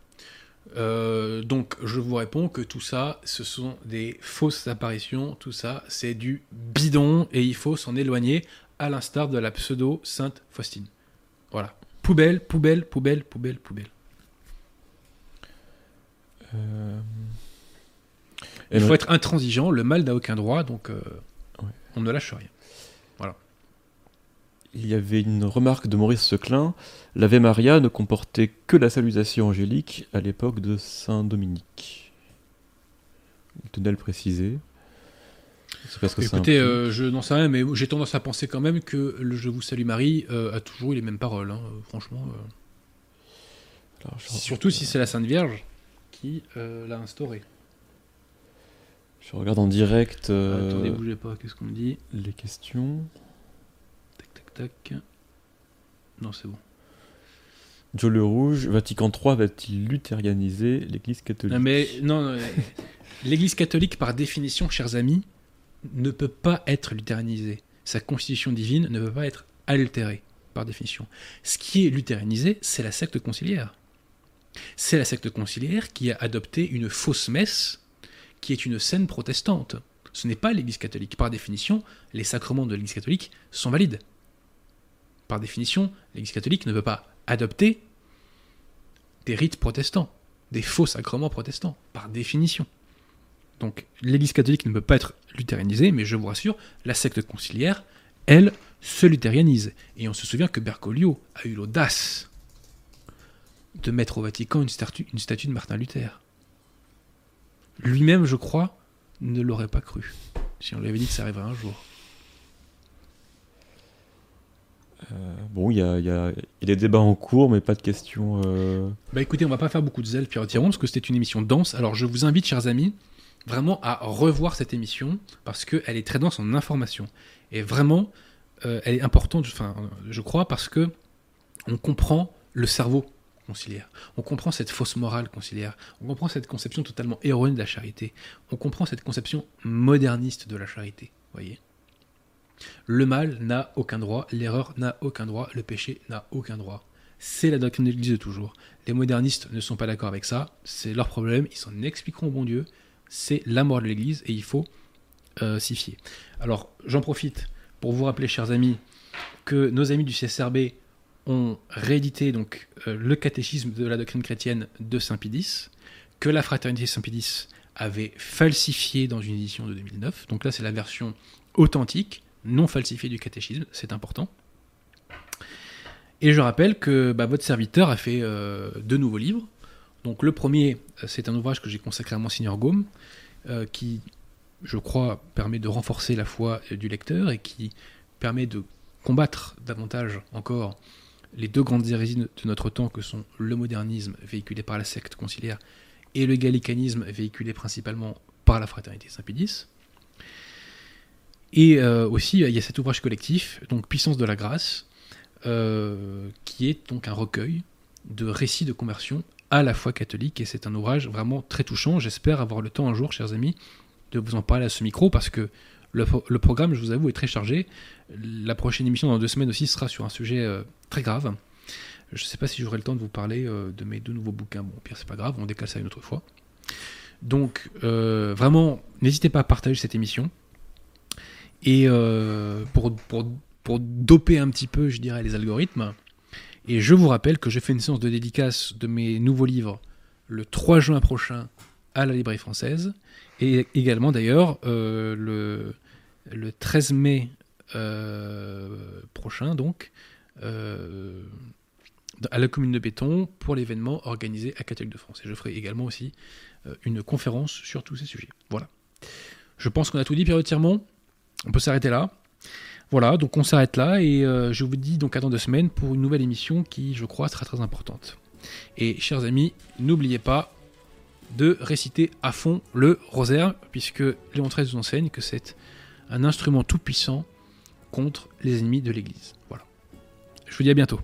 Euh, donc, je vous réponds que tout ça, ce sont des fausses apparitions. Tout ça, c'est du bidon et il faut s'en éloigner, à l'instar de la pseudo Sainte Faustine. Voilà. Poubelle, poubelle, poubelle, poubelle, poubelle. Euh, Il faut être intransigeant. Le mal n'a aucun droit, donc euh, Ouais. on ne lâche rien. Il y avait une remarque de Maurice Seclin. L'Ave Maria ne comportait que la salutation angélique à l'époque de Saint Dominique. Il tenait à le préciser. Parce que Écoutez, euh, je n'en sais rien, mais j'ai tendance à penser quand même que le Je vous salue Marie euh, a toujours eu les mêmes paroles. hein, euh, franchement, euh, Alors, surtout si c'est la Sainte Vierge qui l'a instauré. je regarde en direct Attendez, bougez pas. Qu'est-ce qu'on me dit? les questions. Tac. Non, c'est bon. Joe le Rouge, Vatican III va-t-il luthérianiser l'Église catholique Non, mais non, l'Église catholique, par définition, chers amis, ne peut pas être luthérianisée. Sa constitution divine ne peut pas être altérée, par définition. Ce qui est luthérianisé, c'est la secte conciliaire. C'est la secte conciliaire qui a adopté une fausse messe, qui est une scène protestante. Ce n'est pas l'Église catholique. Par définition, les sacrements de l'Église catholique sont valides. Par définition, l'Église catholique ne peut pas adopter des rites protestants des faux sacrements protestants, par définition. Donc l'Église catholique ne peut pas être luthérianisée, mais je vous rassure, la secte conciliaire, elle, se luthérianise. Et on se souvient que Bergoglio a eu l'audace de mettre au Vatican une statue de Martin Luther. Lui-même, je crois, ne l'aurait pas cru, si on lui avait dit que ça arriverait un jour. Euh, Bon, il y y y a des débats en cours, mais pas de questions. euh, Bah écoutez, on va pas faire beaucoup de zèle, Pierre Tiron, parce que c'était une émission dense. Alors je vous invite, chers amis, vraiment à revoir cette émission, parce qu'elle est très dense en informations. Et vraiment, euh, elle est importante, enfin, je crois, parce que on comprend le cerveau conciliaire. On comprend cette fausse morale conciliaire. On comprend cette conception totalement erronée de la charité. On comprend cette conception moderniste de la charité. Voyez Le mal n'a aucun droit, l'erreur n'a aucun droit, le péché n'a aucun droit. C'est la doctrine de l'Église de toujours. Les modernistes ne sont pas d'accord avec ça, c'est leur problème, ils s'en expliqueront au bon Dieu, c'est la mort de l'Église et il faut euh, s'y fier. Alors j'en profite pour vous rappeler, chers amis, que nos amis du CSRB ont réédité donc euh, le catéchisme de la doctrine chrétienne de Saint Pidis, que la fraternité Saint Pidis avait falsifié dans une édition de 2009. Donc là, c'est la version authentique, non falsifiée du catéchisme, c'est important. Et je rappelle que bah, votre serviteur a fait euh, deux nouveaux livres. Donc le premier, euh, c'est un ouvrage que j'ai consacré à Monseigneur Gaume, euh, qui, je crois, permet de renforcer la foi du lecteur et qui permet de combattre davantage encore les deux grandes hérésies de notre temps que sont le modernisme véhiculé par la secte conciliaire et le gallicanisme véhiculé principalement par la fraternité Saint-Pédis. Et euh, aussi, il y a cet ouvrage collectif, donc Puissance de la grâce, euh, qui est donc un recueil de récits de conversion à la foi catholique, et c'est un ouvrage vraiment très touchant. J'espère avoir le temps un jour, chers amis, de vous en parler à ce micro, parce que le, programme, je vous avoue, est très chargé. La prochaine émission dans deux semaines aussi sera sur un sujet euh, très grave. Je ne sais pas si j'aurai le temps de vous parler de mes deux nouveaux bouquins. Bon, au pire, c'est pas grave, on décale ça une autre fois. Donc, vraiment, n'hésitez pas à partager cette émission. Et euh, pour, pour, pour doper un petit peu, je dirais, les algorithmes. Et je vous rappelle que je fais une séance de dédicace de mes nouveaux livres le 3 juin prochain à la librairie française. Et également, d'ailleurs, euh, le, le 13 mai euh, prochain, donc, à la commune de Béton pour l'événement organisé à Catholique de France. Et je ferai également aussi une conférence sur tous ces sujets. Voilà. Je pense qu'on a tout dit, Pierre Tirmont? On peut s'arrêter là. Voilà, donc on s'arrête là et euh, je vous dis donc à dans deux semaines pour une nouvelle émission qui, je crois, sera très importante. Et chers amis, n'oubliez pas de réciter à fond le rosaire, puisque Léon XIII vous enseigne que c'est un instrument tout puissant contre les ennemis de l'Église. Voilà. Je vous dis à bientôt.